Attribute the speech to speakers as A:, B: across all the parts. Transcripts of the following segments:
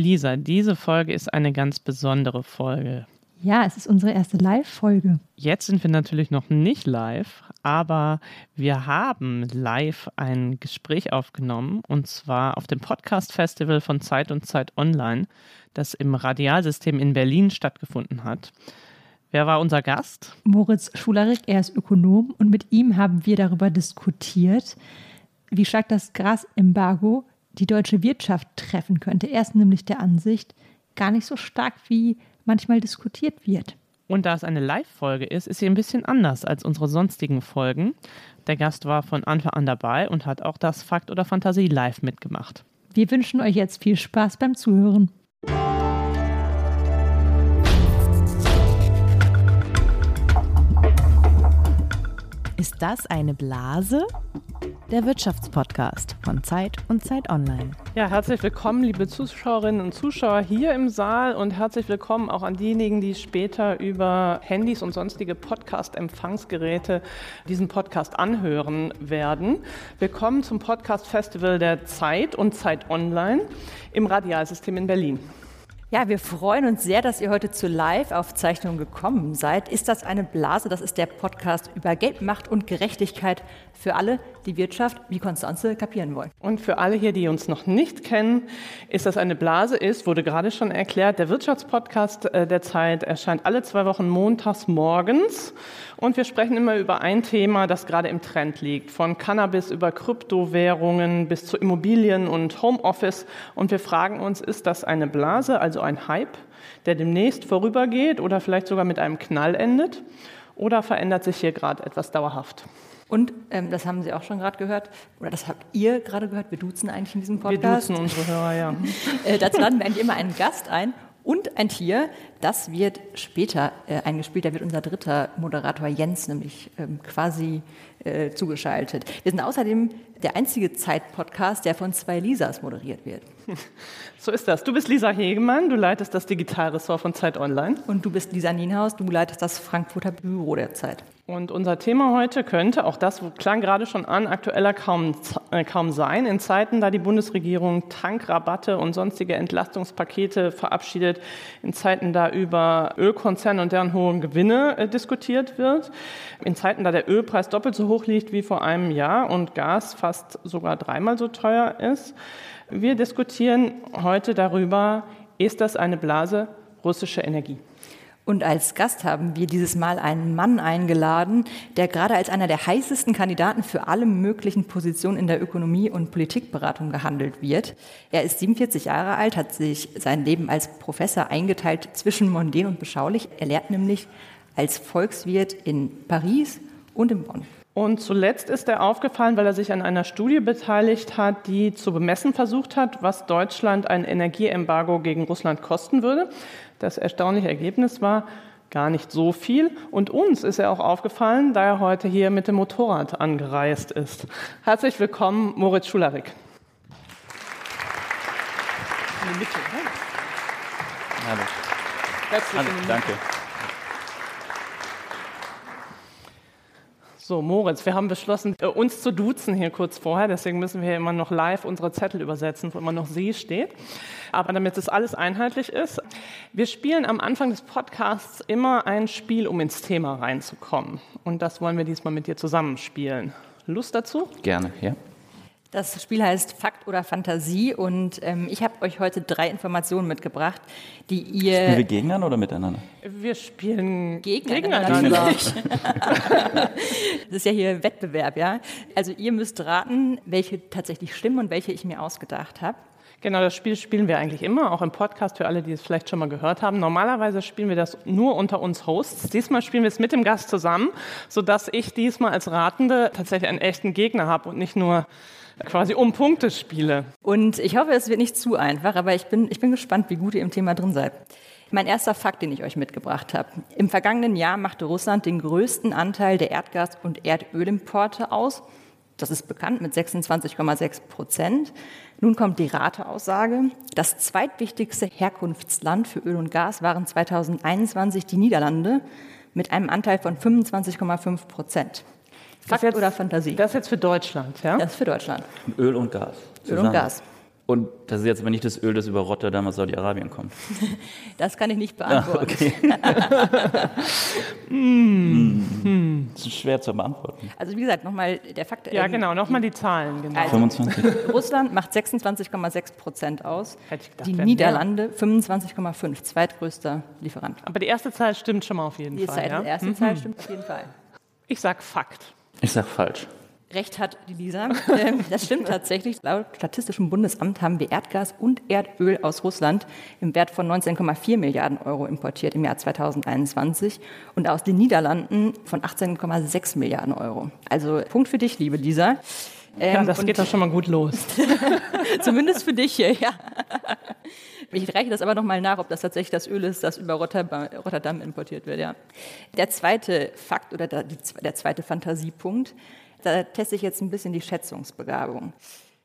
A: Lisa, diese Folge ist eine ganz besondere Folge.
B: Ja, es ist unsere erste Live-Folge.
A: Jetzt sind wir natürlich noch nicht live, aber wir haben live ein Gespräch aufgenommen und zwar auf dem Podcast-Festival von Zeit und Zeit Online, das im Radialsystem in Berlin stattgefunden hat. Wer war unser Gast?
B: Moritz Schularik, er ist Ökonom und mit ihm haben wir darüber diskutiert, wie stark das Grasembargo die deutsche Wirtschaft treffen könnte. Er ist nämlich der Ansicht, gar nicht so stark wie manchmal diskutiert wird.
A: Und da es eine Live-Folge ist, ist sie ein bisschen anders als unsere sonstigen Folgen. Der Gast war von Anfang an dabei und hat auch das Fakt oder Fantasie live mitgemacht.
B: Wir wünschen euch jetzt viel Spaß beim Zuhören.
C: Ist das eine Blase? Der Wirtschaftspodcast von Zeit und Zeit Online.
A: Ja, herzlich willkommen, liebe Zuschauerinnen und Zuschauer hier im Saal und herzlich willkommen auch an diejenigen, die später über Handys und sonstige Podcast-Empfangsgeräte diesen Podcast anhören werden. Willkommen zum Podcast Festival der Zeit und Zeit Online im Radialsystem in Berlin.
D: Ja, wir freuen uns sehr, dass ihr heute zur Live-Aufzeichnung gekommen seid. Ist das eine Blase? Das ist der Podcast über Geld, Macht und Gerechtigkeit für alle, die Wirtschaft wie Konstanze kapieren wollen.
A: Und für alle hier, die uns noch nicht kennen, ist das eine Blase ist, wurde gerade schon erklärt, der Wirtschaftspodcast äh, der Zeit erscheint alle zwei Wochen montags morgens. Und wir sprechen immer über ein Thema, das gerade im Trend liegt. Von Cannabis über Kryptowährungen bis zu Immobilien und Homeoffice. Und wir fragen uns, ist das eine Blase, also ein Hype, der demnächst vorübergeht oder vielleicht sogar mit einem Knall endet? Oder verändert sich hier gerade etwas dauerhaft?
D: Und ähm, das haben Sie auch schon gerade gehört, oder das habt ihr gerade gehört, wir duzen eigentlich in diesem Podcast.
A: Wir duzen unsere Hörer, ja.
D: äh, dazu laden wir eigentlich immer einen Gast ein und ein Tier, das wird später äh, eingespielt. Da wird unser dritter Moderator Jens nämlich ähm, quasi äh, zugeschaltet. Wir sind außerdem der einzige Zeit-Podcast, der von zwei Lisas moderiert wird.
A: So ist das. Du bist Lisa Hegemann, du leitest das Digitalressort von Zeit Online.
D: Und du bist Lisa Nienhaus, du leitest das Frankfurter Büro der Zeit.
A: Und unser Thema heute könnte, auch das klang gerade schon an, aktueller kaum, äh, kaum sein. In Zeiten, da die Bundesregierung Tankrabatte und sonstige Entlastungspakete verabschiedet, in Zeiten, da über Ölkonzerne und deren hohen Gewinne äh, diskutiert wird, in Zeiten, da der Ölpreis doppelt so hoch liegt wie vor einem Jahr und Gas fast sogar dreimal so teuer ist. Wir diskutieren heute darüber, ist das eine Blase russische Energie?
D: Und als Gast haben wir dieses Mal einen Mann eingeladen, der gerade als einer der heißesten Kandidaten für alle möglichen Positionen in der Ökonomie- und Politikberatung gehandelt wird. Er ist 47 Jahre alt, hat sich sein Leben als Professor eingeteilt zwischen mondän und beschaulich. Er lehrt nämlich als Volkswirt in Paris und in Bonn.
A: Und zuletzt ist er aufgefallen, weil er sich an einer Studie beteiligt hat, die zu bemessen versucht hat, was Deutschland ein Energieembargo gegen Russland kosten würde. Das erstaunliche Ergebnis war gar nicht so viel. Und uns ist er auch aufgefallen, da er heute hier mit dem Motorrad angereist ist. Herzlich willkommen, Moritz Schularik. In die Mitte, ne?
E: Hallo.
A: Herzlich
E: Hallo, danke.
A: So, Moritz, wir haben beschlossen, äh, uns zu duzen hier kurz vorher. Deswegen müssen wir immer noch live unsere Zettel übersetzen, wo immer noch Sie steht. Aber damit das alles einheitlich ist, wir spielen am Anfang des Podcasts immer ein Spiel, um ins Thema reinzukommen. Und das wollen wir diesmal mit dir zusammenspielen. Lust dazu?
E: Gerne, ja.
D: Das Spiel heißt Fakt oder Fantasie und ähm, ich habe euch heute drei Informationen mitgebracht, die ihr.
E: Spielen wir gegeneinander oder miteinander?
A: Wir spielen
D: gegeneinander. gegeneinander. das ist ja hier Wettbewerb, ja. Also ihr müsst raten, welche tatsächlich stimmen und welche ich mir ausgedacht habe.
A: Genau, das Spiel spielen wir eigentlich immer, auch im Podcast für alle, die es vielleicht schon mal gehört haben. Normalerweise spielen wir das nur unter uns Hosts. Diesmal spielen wir es mit dem Gast zusammen, sodass ich diesmal als Ratende tatsächlich einen echten Gegner habe und nicht nur quasi um Punkte spiele.
D: Und ich hoffe, es wird nicht zu einfach, aber ich bin, ich bin gespannt, wie gut ihr im Thema drin seid. Mein erster Fakt, den ich euch mitgebracht habe. Im vergangenen Jahr machte Russland den größten Anteil der Erdgas- und Erdölimporte aus. Das ist bekannt mit 26,6 Prozent. Nun kommt die Rateaussage. Das zweitwichtigste Herkunftsland für Öl und Gas waren 2021 die Niederlande mit einem Anteil von 25,5 Prozent. Fakt
A: jetzt,
D: oder Fantasie?
A: Das ist jetzt für Deutschland, ja?
D: Das ist für Deutschland.
E: Öl und Gas.
D: Öl und Gas.
E: Und das ist jetzt aber nicht das Öl, das über Rotterdam aus Saudi-Arabien kommt.
D: Das kann ich nicht beantworten.
E: okay. hm. Das ist schwer zu beantworten.
D: Also wie gesagt, nochmal der Fakt.
A: Ja,
D: ähm,
A: genau, nochmal die Zahlen. Genau.
D: Also,
E: 25.
D: Russland macht 26,6 Prozent aus.
A: Hätte ich gedacht,
D: die Niederlande 25,5, zweitgrößter Lieferant.
A: Aber die erste Zahl stimmt schon mal auf jeden
D: Die
A: Fall.
D: Zahl,
A: Ja?
D: erste Zahl stimmt auf jeden Fall.
A: Ich sag Fakt.
E: Ich sag falsch.
D: Recht hat die Lisa. Ähm, Das stimmt tatsächlich. Laut Statistischem Bundesamt haben wir Erdgas und Erdöl aus Russland im Wert von 19,4 Milliarden Euro importiert im Jahr 2021 und aus den Niederlanden von 18,6 Milliarden Euro. Also Punkt für dich, liebe Lisa.
A: Ja,
D: Ähm,
A: das geht doch schon mal gut los.
D: Zumindest für dich hier, ja. Ich reiche das aber nochmal nach, ob das tatsächlich das Öl ist, das über Rotterdam, importiert wird, ja. Der zweite Fakt oder der zweite Fantasiepunkt, da teste ich jetzt ein bisschen die Schätzungsbegabung.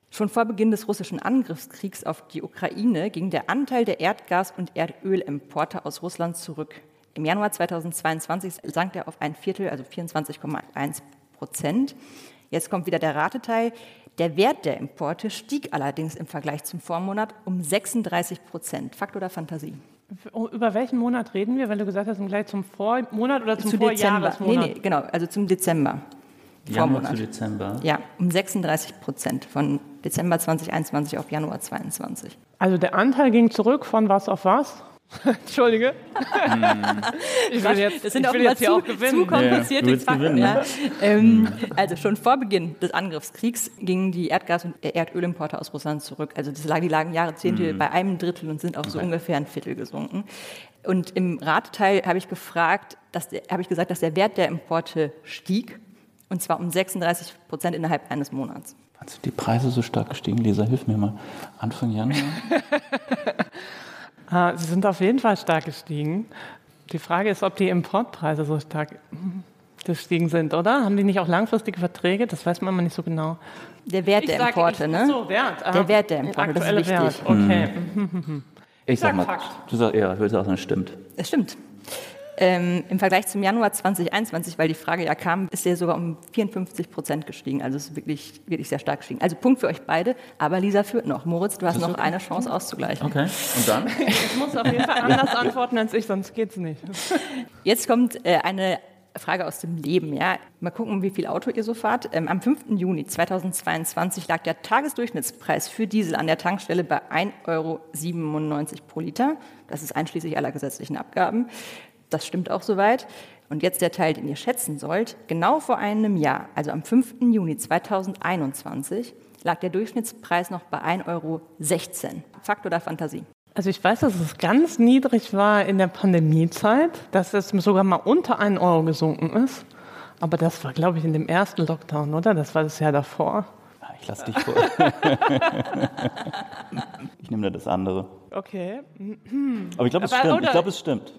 D: Schon vor Beginn des russischen Angriffskriegs auf die Ukraine ging der Anteil der Erdgas- und Erdölimporte aus Russland zurück. Im Januar 2022 sank er auf ein Viertel, also 24,1 Prozent. Jetzt kommt wieder der Rateteil. Der Wert der Importe stieg allerdings im Vergleich zum Vormonat um 36 Prozent. Fakt oder Fantasie?
A: Über welchen Monat reden wir? Weil du gesagt hast, im gleich zum Vormonat oder zum
D: Zu Dezember. Nee,
A: Vorjahresmonat?
D: nee, genau, also zum Dezember.
E: Januar
D: Vormonat.
E: zu Dezember.
D: Ja, um 36 Prozent von Dezember 2021 auf Januar 2022.
A: Also der Anteil ging zurück von was auf was? Entschuldige. ich will jetzt,
D: Das sind
A: ich
D: auch
A: jetzt
D: zu,
A: auch gewinnen.
D: zu komplizierte
E: Ja,
D: Fakten.
E: gewinnen,
D: ja.
E: ne?
D: ähm, also schon vor Beginn des Angriffskriegs gingen die Erdgas- und Erdölimporte aus Russland zurück. Also das lag, die lagen Jahrzehnte
E: Mhm.
D: bei einem Drittel und sind auf so ungefähr ein Viertel gesunken. Und im Ratteil habe ich gefragt, dass der- habe ich gesagt, dass der Wert der Importe stieg. Und zwar um 36 Prozent innerhalb eines Monats.
E: Wann sind die Preise so stark gestiegen? Lisa, hilf mir mal. Anfang Januar?
A: Ah, Sie sind auf jeden Fall stark gestiegen. Die Frage ist, ob die Importpreise so stark gestiegen sind, oder? Haben die nicht auch langfristige Verträge? Das weiß man immer nicht so genau.
D: Der Wert der
A: sage,
D: Importe,
A: ich,
D: ne?
A: So, Wert. ah,
D: Der Wert der Importe, das ist
A: aktuelle
D: wichtig.
A: Wert. Okay.
E: Ich
A: sag
E: sag mal,
A: Fakt.
E: du sagst, ja, ich würde sagen, das stimmt.
D: Das stimmt. Ähm, Im Vergleich zum Januar 2021, weil die Frage ja kam, ist er sogar um 54 Prozent gestiegen. Also es ist wirklich, wirklich sehr stark gestiegen. Also Punkt für euch beide, aber Lisa führt noch. Moritz, du hast noch eine Chance auszugleichen.
E: Okay. Und dann?
A: Ich muss auf jeden Fall anders antworten als ich, sonst geht's nicht.
D: Jetzt kommt äh, eine Frage aus dem Leben. Ja? Mal gucken, wie viel Auto ihr so fahrt. Ähm, am 5. Juni 2022 lag der Tagesdurchschnittspreis für Diesel an der Tankstelle bei 1,97 Euro pro Liter. Das ist einschließlich aller gesetzlichen Abgaben. Das stimmt auch soweit. Und jetzt der Teil, den ihr schätzen sollt. Genau vor einem Jahr, also am 5. Juni 2021, lag der Durchschnittspreis noch bei 1,16 Euro. Fakt oder Fantasie?
A: Also ich weiß, dass es ganz niedrig war in der Pandemiezeit, dass es sogar mal unter einen Euro gesunken ist. Aber das war, glaube ich, in dem ersten Lockdown, oder? Das war das Jahr davor.
E: Ich lass dich vor. ich nehme da das andere.
A: Okay.
E: Aber ich glaube, es stimmt. Ich glaube, es stimmt.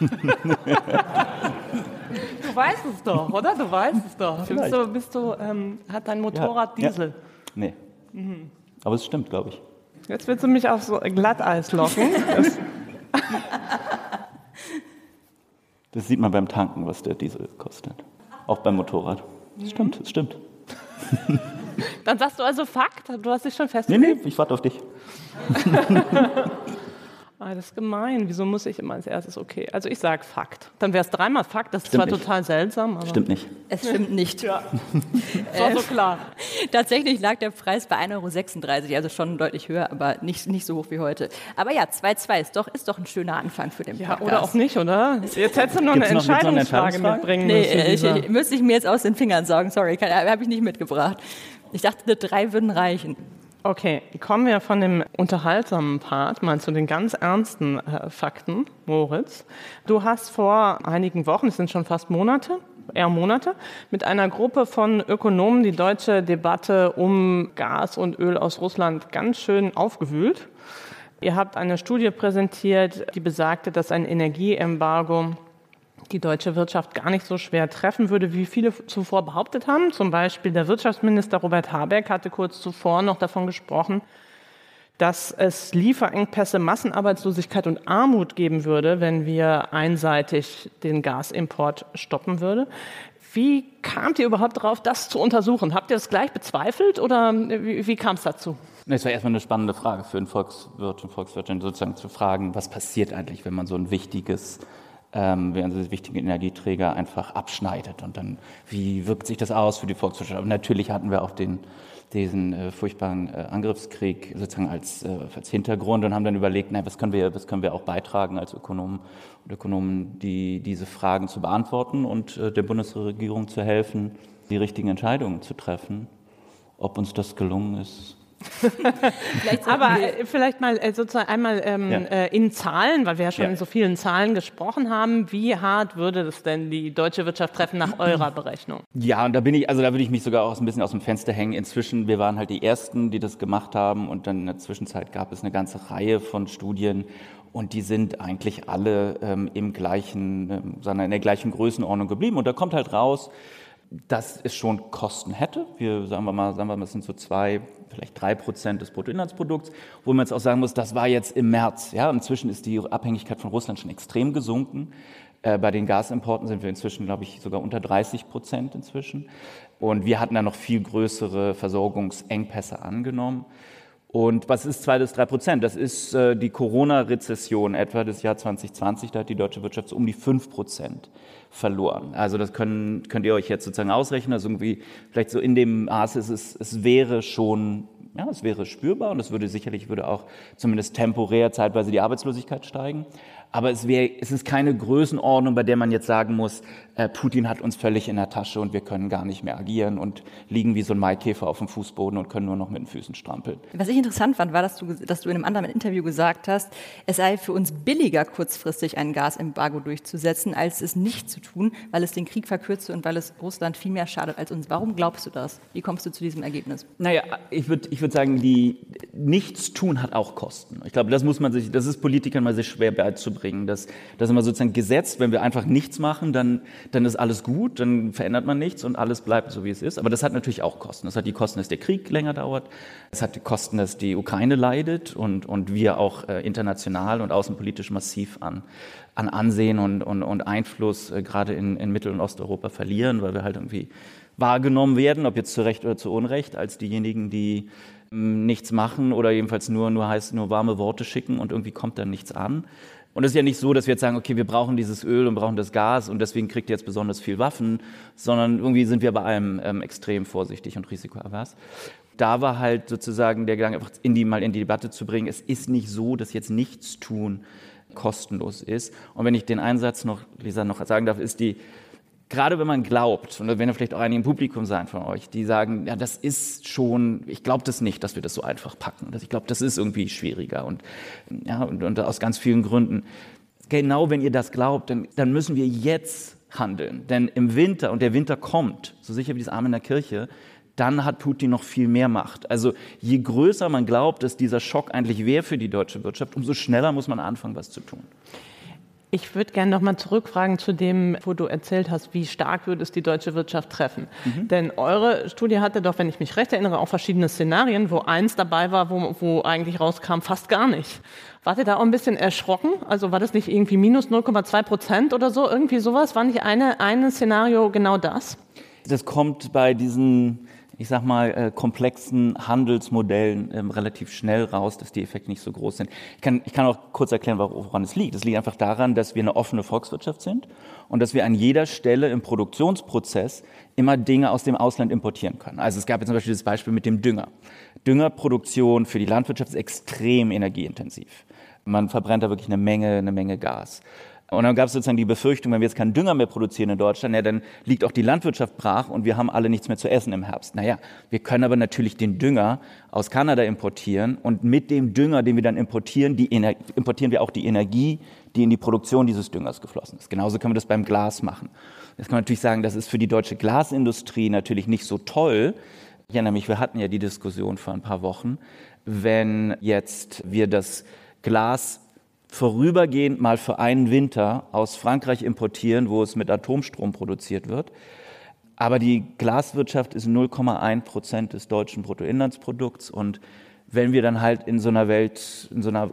A: Du weißt es doch, oder? Du weißt es doch. Bist du, bist du, ähm, hat dein Motorrad
E: Ja.
A: Diesel?
E: Nee. Aber es stimmt, glaube ich.
A: Jetzt willst du mich auf so Glatteis locken. Das,
E: Das sieht man beim Tanken, was der Diesel kostet. Auch beim Motorrad. Es stimmt, es stimmt.
A: dann sagst du also Fakt. Du hast dich schon
E: Nee,
A: festgelegt.
E: nee, ich warte auf dich.
A: Ah, das ist gemein. Wieso muss ich immer als erstes okay? Also ich sage Fakt. Dann wäre es dreimal Fakt. Das ist
E: Stimmt
A: zwar
E: nicht.
A: total seltsam, aber
E: Stimmt nicht.
D: Es stimmt nicht.
A: das war so klar.
D: Tatsächlich lag der Preis bei 1,36 Euro, also schon deutlich höher, aber nicht, nicht so hoch wie heute. Aber ja, 2,2 ist doch, ist doch ein schöner Anfang für den
A: Ja,
D: Podcast.
A: oder auch nicht, oder? Jetzt hättest du noch
E: Gibt's
A: eine
E: noch- gibt's noch eine
A: Entscheidungsfrage mitbringen
D: Nee,
A: müssen.
D: äh, ich,
A: Lisa.
D: ich, müsste ich mir jetzt aus den Fingern sagen, sorry, habe ich nicht mitgebracht. Ich dachte, drei würden reichen.
A: Okay, kommen wir von dem unterhaltsamen Part mal zu den ganz ernsten äh, Fakten, Moritz. Du hast vor einigen Wochen, es sind schon fast Monate, eher Monate, mit einer Gruppe von Ökonomen die deutsche Debatte um Gas und Öl aus Russland ganz schön aufgewühlt. Ihr habt eine Studie präsentiert, die besagte, dass ein Energieembargo die deutsche Wirtschaft gar nicht so schwer treffen würde, wie viele zuvor behauptet haben. Zum Beispiel der Wirtschaftsminister Robert Habeck hatte kurz zuvor noch davon gesprochen, dass es Lieferengpässe, Massenarbeitslosigkeit und Armut geben würde, wenn wir einseitig den Gasimport stoppen würde. Wie kamt ihr überhaupt darauf, das zu untersuchen? Habt ihr das gleich bezweifelt oder wie, wie kam es dazu?
E: Es war erstmal eine spannende Frage für einen Volkswirt und Volkswirtin, sozusagen zu fragen, was passiert eigentlich, wenn man so ein wichtiges ähm, während sie wichtigen Energieträger einfach abschneidet. Und dann, wie wirkt sich das aus für die Volkswirtschaft? Aber natürlich hatten wir auch den, diesen äh, furchtbaren äh, Angriffskrieg sozusagen als, äh, als Hintergrund und haben dann überlegt, na, was können wir, was können wir auch beitragen als Ökonomen und Ökonomen, die diese Fragen zu beantworten und äh, der Bundesregierung zu helfen, die richtigen Entscheidungen zu treffen. Ob uns das gelungen ist,
A: vielleicht Aber äh, vielleicht mal äh, sozusagen einmal ähm, ja. äh, in Zahlen, weil wir ja schon ja. in so vielen Zahlen gesprochen haben. Wie hart würde das denn die deutsche Wirtschaft treffen nach eurer Berechnung?
E: Ja, und da bin ich, also da würde ich mich sogar auch ein bisschen aus dem Fenster hängen. Inzwischen, wir waren halt die Ersten, die das gemacht haben und dann in der Zwischenzeit gab es eine ganze Reihe von Studien und die sind eigentlich alle ähm, im gleichen, ähm, sondern in der gleichen Größenordnung geblieben. Und da kommt halt raus, dass es schon Kosten hätte. Wir sagen wir mal, sagen wir mal, das sind so zwei, vielleicht drei Prozent des Bruttoinlandsprodukts, wo man jetzt auch sagen muss, das war jetzt im März. Ja, inzwischen ist die Abhängigkeit von Russland schon extrem gesunken. Äh, bei den Gasimporten sind wir inzwischen, glaube ich, sogar unter 30 Prozent inzwischen. Und wir hatten da noch viel größere Versorgungsengpässe angenommen. Und was ist zwei bis drei Prozent? Das ist äh, die Corona-Rezession etwa des Jahr 2020. Da hat die deutsche Wirtschaft so um die fünf Prozent verloren. Also das können, könnt ihr euch jetzt sozusagen ausrechnen. Also irgendwie vielleicht so in dem Maße ist es, es wäre schon, ja, es wäre spürbar und es würde sicherlich würde auch zumindest temporär zeitweise die Arbeitslosigkeit steigen. Aber es, wäre, es ist keine Größenordnung, bei der man jetzt sagen muss, äh, Putin hat uns völlig in der Tasche und wir können gar nicht mehr agieren und liegen wie so ein Maikäfer auf dem Fußboden und können nur noch mit den Füßen strampeln.
D: Was ich interessant fand, war, dass du, dass du in einem anderen Interview gesagt hast, es sei für uns billiger, kurzfristig ein Gasembargo durchzusetzen, als es nicht zu tun, weil es den Krieg verkürze und weil es Russland viel mehr schadet als uns. Warum glaubst du das? Wie kommst du zu diesem Ergebnis?
E: Naja, ich würde ich würd sagen, die Nichtstun hat auch Kosten. Ich glaube, das muss man sich, das ist Politikern mal sehr schwer beizubringen bringen. Das, das ist immer sozusagen gesetzt, wenn wir einfach nichts machen, dann, dann ist alles gut, dann verändert man nichts und alles bleibt so, wie es ist. Aber das hat natürlich auch Kosten. Das hat die Kosten, dass der Krieg länger dauert. Es hat die Kosten, dass die Ukraine leidet und, und wir auch äh, international und außenpolitisch massiv an, an Ansehen und, und, und Einfluss äh, gerade in, in Mittel- und Osteuropa verlieren, weil wir halt irgendwie wahrgenommen werden, ob jetzt zu Recht oder zu Unrecht, als diejenigen, die mm, nichts machen oder jedenfalls nur, nur heißt, nur warme Worte schicken und irgendwie kommt dann nichts an. Und es ist ja nicht so, dass wir jetzt sagen, okay, wir brauchen dieses Öl und brauchen das Gas und deswegen kriegt ihr jetzt besonders viel Waffen, sondern irgendwie sind wir bei allem ähm, extrem vorsichtig und risikoavers. Da war halt sozusagen der Gedanke, einfach in die, mal in die Debatte zu bringen, es ist nicht so, dass jetzt nichts tun kostenlos ist. Und wenn ich den Einsatz noch, Lisa, noch sagen darf, ist die, gerade wenn man glaubt, und da werden vielleicht auch einige im Publikum sein von euch, die sagen, ja, das ist schon, ich glaube das nicht, dass wir das so einfach packen. Ich glaube, das ist irgendwie schwieriger und, ja, und, und aus ganz vielen Gründen. Genau wenn ihr das glaubt, dann, dann müssen wir jetzt handeln. Denn im Winter, und der Winter kommt, so sicher wie das Arm in der Kirche, dann hat Putin noch viel mehr Macht. Also je größer man glaubt, dass dieser Schock eigentlich wäre für die deutsche Wirtschaft, umso schneller muss man anfangen, was zu tun.
A: Ich würde gerne noch mal zurückfragen zu dem, wo du erzählt hast, wie stark würde es die deutsche Wirtschaft treffen. Mhm. Denn eure Studie hatte doch, wenn ich mich recht erinnere, auch verschiedene Szenarien, wo eins dabei war, wo, wo eigentlich rauskam, fast gar nicht. Wart ihr da auch ein bisschen erschrocken? Also war das nicht irgendwie minus 0,2 Prozent oder so? Irgendwie sowas? War nicht eine, ein Szenario genau das?
E: Das kommt bei diesen ich sag mal, äh, komplexen Handelsmodellen ähm, relativ schnell raus, dass die Effekte nicht so groß sind. Ich kann, ich kann auch kurz erklären, woran es liegt. Es liegt einfach daran, dass wir eine offene Volkswirtschaft sind und dass wir an jeder Stelle im Produktionsprozess immer Dinge aus dem Ausland importieren können. Also es gab jetzt zum Beispiel das Beispiel mit dem Dünger. Düngerproduktion für die Landwirtschaft ist extrem energieintensiv. Man verbrennt da wirklich eine Menge, eine Menge Gas. Und dann gab es sozusagen die Befürchtung, wenn wir jetzt keinen Dünger mehr produzieren in Deutschland, ja, dann liegt auch die Landwirtschaft brach und wir haben alle nichts mehr zu essen im Herbst. Naja, wir können aber natürlich den Dünger aus Kanada importieren und mit dem Dünger, den wir dann importieren, die importieren wir auch die Energie, die in die Produktion dieses Düngers geflossen ist. Genauso können wir das beim Glas machen. Jetzt kann man natürlich sagen, das ist für die deutsche Glasindustrie natürlich nicht so toll. Ich erinnere mich, wir hatten ja die Diskussion vor ein paar Wochen, wenn jetzt wir das Glas vorübergehend mal für einen Winter aus Frankreich importieren, wo es mit Atomstrom produziert wird. Aber die Glaswirtschaft ist 0,1 Prozent des deutschen Bruttoinlandsprodukts. Und wenn wir dann halt in so einer Welt, in so einer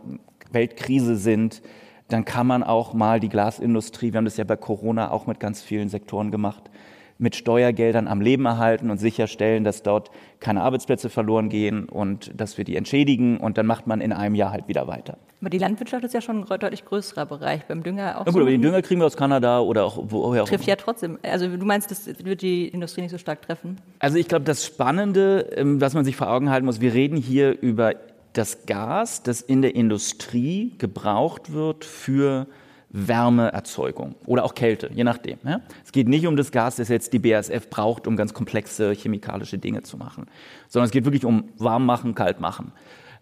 E: Weltkrise sind, dann kann man auch mal die Glasindustrie, wir haben das ja bei Corona auch mit ganz vielen Sektoren gemacht, mit Steuergeldern am Leben erhalten und sicherstellen, dass dort keine Arbeitsplätze verloren gehen und dass wir die entschädigen und dann macht man in einem Jahr halt wieder weiter.
D: Aber die Landwirtschaft ist ja schon ein deutlich größerer Bereich. Beim Dünger auch.
E: Na gut, aber den Dünger kriegen wir aus Kanada oder auch woher auch.
D: Trifft ja trotzdem. Also du meinst, das wird die Industrie nicht so stark treffen?
E: Also ich glaube, das Spannende, ähm, was man sich vor Augen halten muss, wir reden hier über das Gas, das in der Industrie gebraucht wird für Wärmeerzeugung oder auch Kälte, je nachdem. Ja? Es geht nicht um das Gas, das jetzt die BASF braucht, um ganz komplexe chemikalische Dinge zu machen, sondern es geht wirklich um warm machen, kalt machen.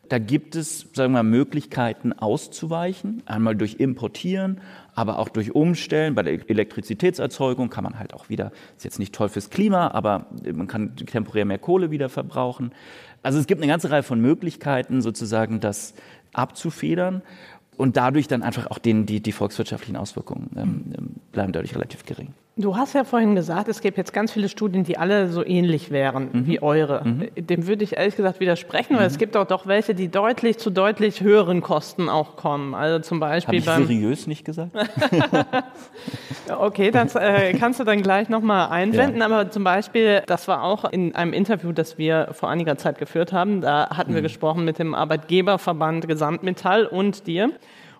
E: Da gibt es, sagen wir mal, Möglichkeiten auszuweichen, einmal durch Importieren, aber auch durch Umstellen. Bei der Elektrizitätserzeugung kann man halt auch wieder, ist jetzt nicht toll fürs Klima, aber man kann temporär mehr Kohle wieder verbrauchen. Also es gibt eine ganze Reihe von Möglichkeiten, sozusagen das abzufedern und dadurch dann einfach auch den, die, die volkswirtschaftlichen Auswirkungen ähm, ähm bleiben dadurch relativ gering.
A: Du hast ja vorhin gesagt, es gibt jetzt ganz viele Studien, die alle so ähnlich wären mhm. wie eure. Mhm. Dem würde ich ehrlich gesagt widersprechen, mhm. weil es gibt auch doch welche, die deutlich zu deutlich höheren Kosten auch kommen. Also zum Beispiel
E: Hab ich seriös nicht gesagt?
A: okay, das äh, kannst du dann gleich nochmal einwenden. Ja. Aber zum Beispiel, das war auch in einem Interview, das wir vor einiger Zeit geführt haben. Da hatten wir mhm. gesprochen mit dem Arbeitgeberverband Gesamtmetall und dir.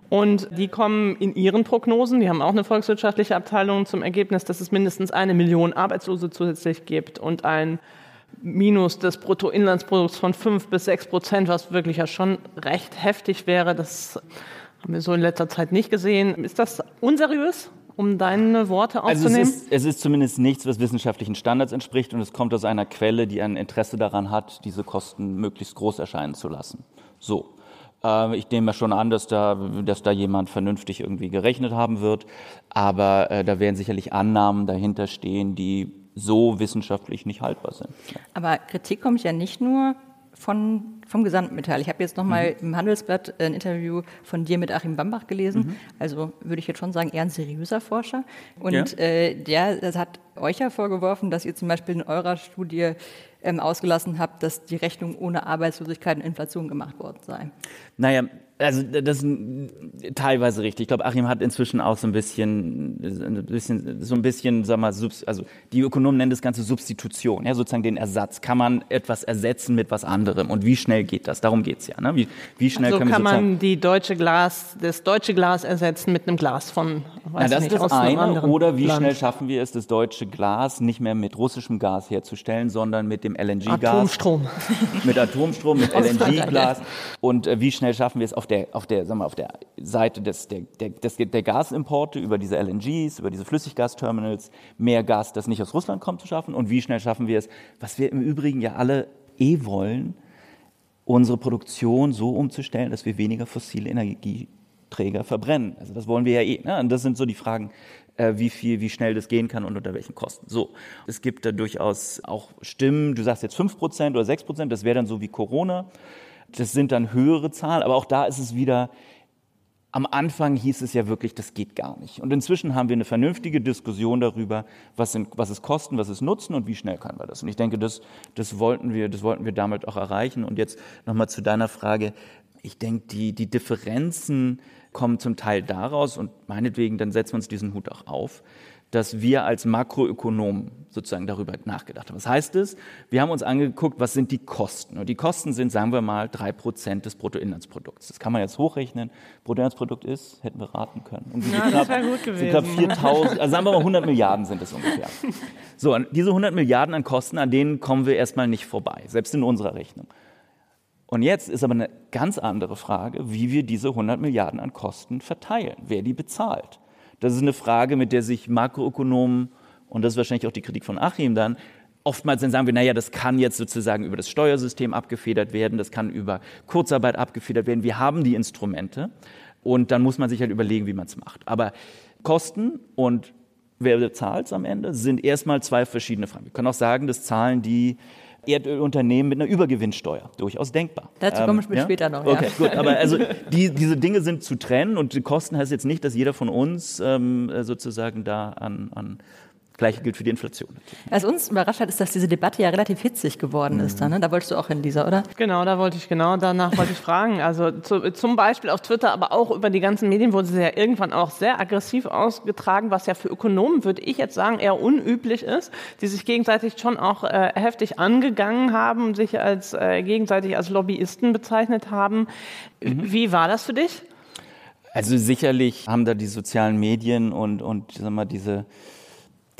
A: Und die kommen in ihren Prognosen, die haben auch eine volkswirtschaftliche Abteilung, zum Ergebnis, dass es mindestens eine Million Arbeitslose zusätzlich gibt und ein Minus des Bruttoinlandsprodukts von fünf bis sechs Prozent, was wirklich ja schon recht heftig wäre. Das haben wir so in letzter Zeit nicht gesehen. Ist das unseriös? um deine Worte aufzunehmen?
E: Also es, ist, es ist zumindest nichts, was wissenschaftlichen Standards entspricht und es kommt aus einer Quelle, die ein Interesse daran hat, diese Kosten möglichst groß erscheinen zu lassen. So. Ähm, ich nehme schon an, dass da, dass da jemand vernünftig irgendwie gerechnet haben wird. Aber äh, da werden sicherlich Annahmen dahinter stehen, die so wissenschaftlich nicht haltbar sind.
D: Aber Kritik kommt ja nicht nur von, vom Gesamtmetall. Ich habe jetzt nochmal mhm. im Handelsblatt ein Interview von dir mit Achim Bambach gelesen. Mhm. Also würde ich jetzt schon sagen, eher ein seriöser Forscher. Und ja. äh, der das hat euch ja vorgeworfen, dass ihr zum Beispiel in eurer Studie ähm, ausgelassen habt, dass die Rechnung ohne Arbeitslosigkeit und Inflation gemacht worden sei.
E: Naja, also das ist teilweise richtig. Ich glaube, Achim hat inzwischen auch so ein bisschen, ein bisschen, so ein bisschen, sag mal, also die Ökonomen nennen das Ganze Substitution, ja, sozusagen den Ersatz. Kann man etwas ersetzen mit was anderem? Und wie schnell geht das? Darum geht's ja. Ne? Wie, wie schnell
A: also
E: können
A: kann man die deutsche Glas, das deutsche Glas ersetzen mit einem Glas von,
E: weiß ja, das nicht, ist das eine. Oder wie Land. schnell schaffen wir es, das deutsche Glas nicht mehr mit russischem Gas herzustellen, sondern mit dem LNG-Gas.
A: Atomstrom.
E: Mit Atomstrom, mit LNG-Glas. Und äh, wie schnell schaffen wir es auf der, auf der, sagen wir, auf der Seite des, der, der, des, der Gasimporte über diese LNGs, über diese Flüssiggasterminals, mehr Gas, das nicht aus Russland kommt, zu schaffen? Und wie schnell schaffen wir es, was wir im Übrigen ja alle eh wollen, unsere Produktion so umzustellen, dass wir weniger fossile Energieträger verbrennen. Also das wollen wir ja eh. Ne? Und das sind so die Fragen, äh, wie viel, wie schnell das gehen kann und unter welchen Kosten. So, es gibt da durchaus auch Stimmen, du sagst jetzt 5% oder 6%, das wäre dann so wie Corona. Das sind dann höhere Zahlen, aber auch da ist es wieder, am Anfang hieß es ja wirklich, das geht gar nicht. Und inzwischen haben wir eine vernünftige Diskussion darüber, was, sind, was ist Kosten, was ist Nutzen und wie schnell können wir das. Und ich denke, das, das, wollten, wir, das wollten wir damit auch erreichen. Und jetzt nochmal zu deiner Frage. Ich denke, die, die Differenzen kommen zum Teil daraus und meinetwegen, dann setzen wir uns diesen Hut auch auf, dass wir als Makroökonomen sozusagen darüber nachgedacht haben. Was heißt es? Wir haben uns angeguckt, was sind die Kosten? Und die Kosten sind, sagen wir mal, drei Prozent des Bruttoinlandsprodukts. Das kann man jetzt hochrechnen. Bruttoinlandsprodukt ist, hätten wir raten können.
A: Und ja, das wäre gut gewesen.
E: Glaube 4.000, also sagen wir mal 100 Milliarden sind es ungefähr. So, diese 100 Milliarden an Kosten, an denen kommen wir erstmal nicht vorbei, selbst in unserer Rechnung. Und jetzt ist aber eine ganz andere Frage, wie wir diese 100 Milliarden an Kosten verteilen, wer die bezahlt. Das ist eine Frage, mit der sich Makroökonomen, und das ist wahrscheinlich auch die Kritik von Achim dann, oftmals dann sagen wir, naja, das kann jetzt sozusagen über das Steuersystem abgefedert werden, das kann über Kurzarbeit abgefedert werden. Wir haben die Instrumente und dann muss man sich halt überlegen, wie man es macht. Aber Kosten und wer bezahlt es am Ende, sind erstmal zwei verschiedene Fragen. Wir können auch sagen, das zahlen die Erdölunternehmen mit einer Übergewinnsteuer. Durchaus denkbar.
D: Dazu kommen wir ähm, ja? später noch.
E: Okay, ja. gut. Aber also die, diese Dinge sind zu trennen und die Kosten heißt jetzt nicht, dass jeder von uns ähm, sozusagen da an, an Gleiche gilt für die Inflation.
D: Was uns überrascht hat, ist, dass diese Debatte ja relativ hitzig geworden ist. Da, ne? da wolltest du auch hin, Lisa, oder?
A: Genau, da wollte ich genau, danach wollte ich fragen. Also zu, zum Beispiel auf Twitter, aber auch über die ganzen Medien wurde sie ja irgendwann auch sehr aggressiv ausgetragen, was ja für Ökonomen, würde ich jetzt sagen, eher unüblich ist, die sich gegenseitig schon auch äh, heftig angegangen haben, sich als äh, gegenseitig als Lobbyisten bezeichnet haben. Mhm. Wie war das für dich?
E: Also sicherlich haben da die sozialen Medien und, und sag mal, diese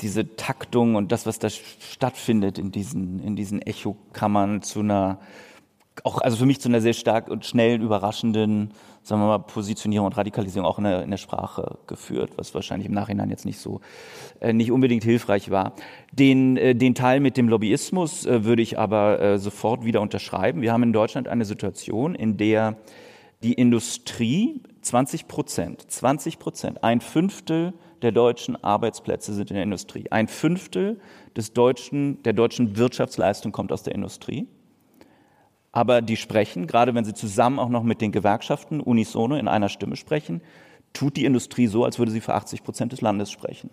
E: diese Taktung und das, was da stattfindet in diesen, in diesen Echokammern zu einer, auch, also für mich zu einer sehr stark und schnell überraschenden, sagen wir mal, Positionierung und Radikalisierung auch in der, in der Sprache geführt, was wahrscheinlich im Nachhinein jetzt nicht so, äh, nicht unbedingt hilfreich war. Den, äh, den Teil mit dem Lobbyismus äh, würde ich aber äh, sofort wieder unterschreiben. Wir haben in Deutschland eine Situation, in der die Industrie 20 Prozent, 20 Prozent, ein Fünftel der deutschen Arbeitsplätze sind in der Industrie. Ein Fünftel des deutschen, der deutschen Wirtschaftsleistung kommt aus der Industrie. Aber die sprechen, gerade wenn sie zusammen auch noch mit den Gewerkschaften unisono in einer Stimme sprechen, tut die Industrie so, als würde sie für 80 Prozent des Landes sprechen.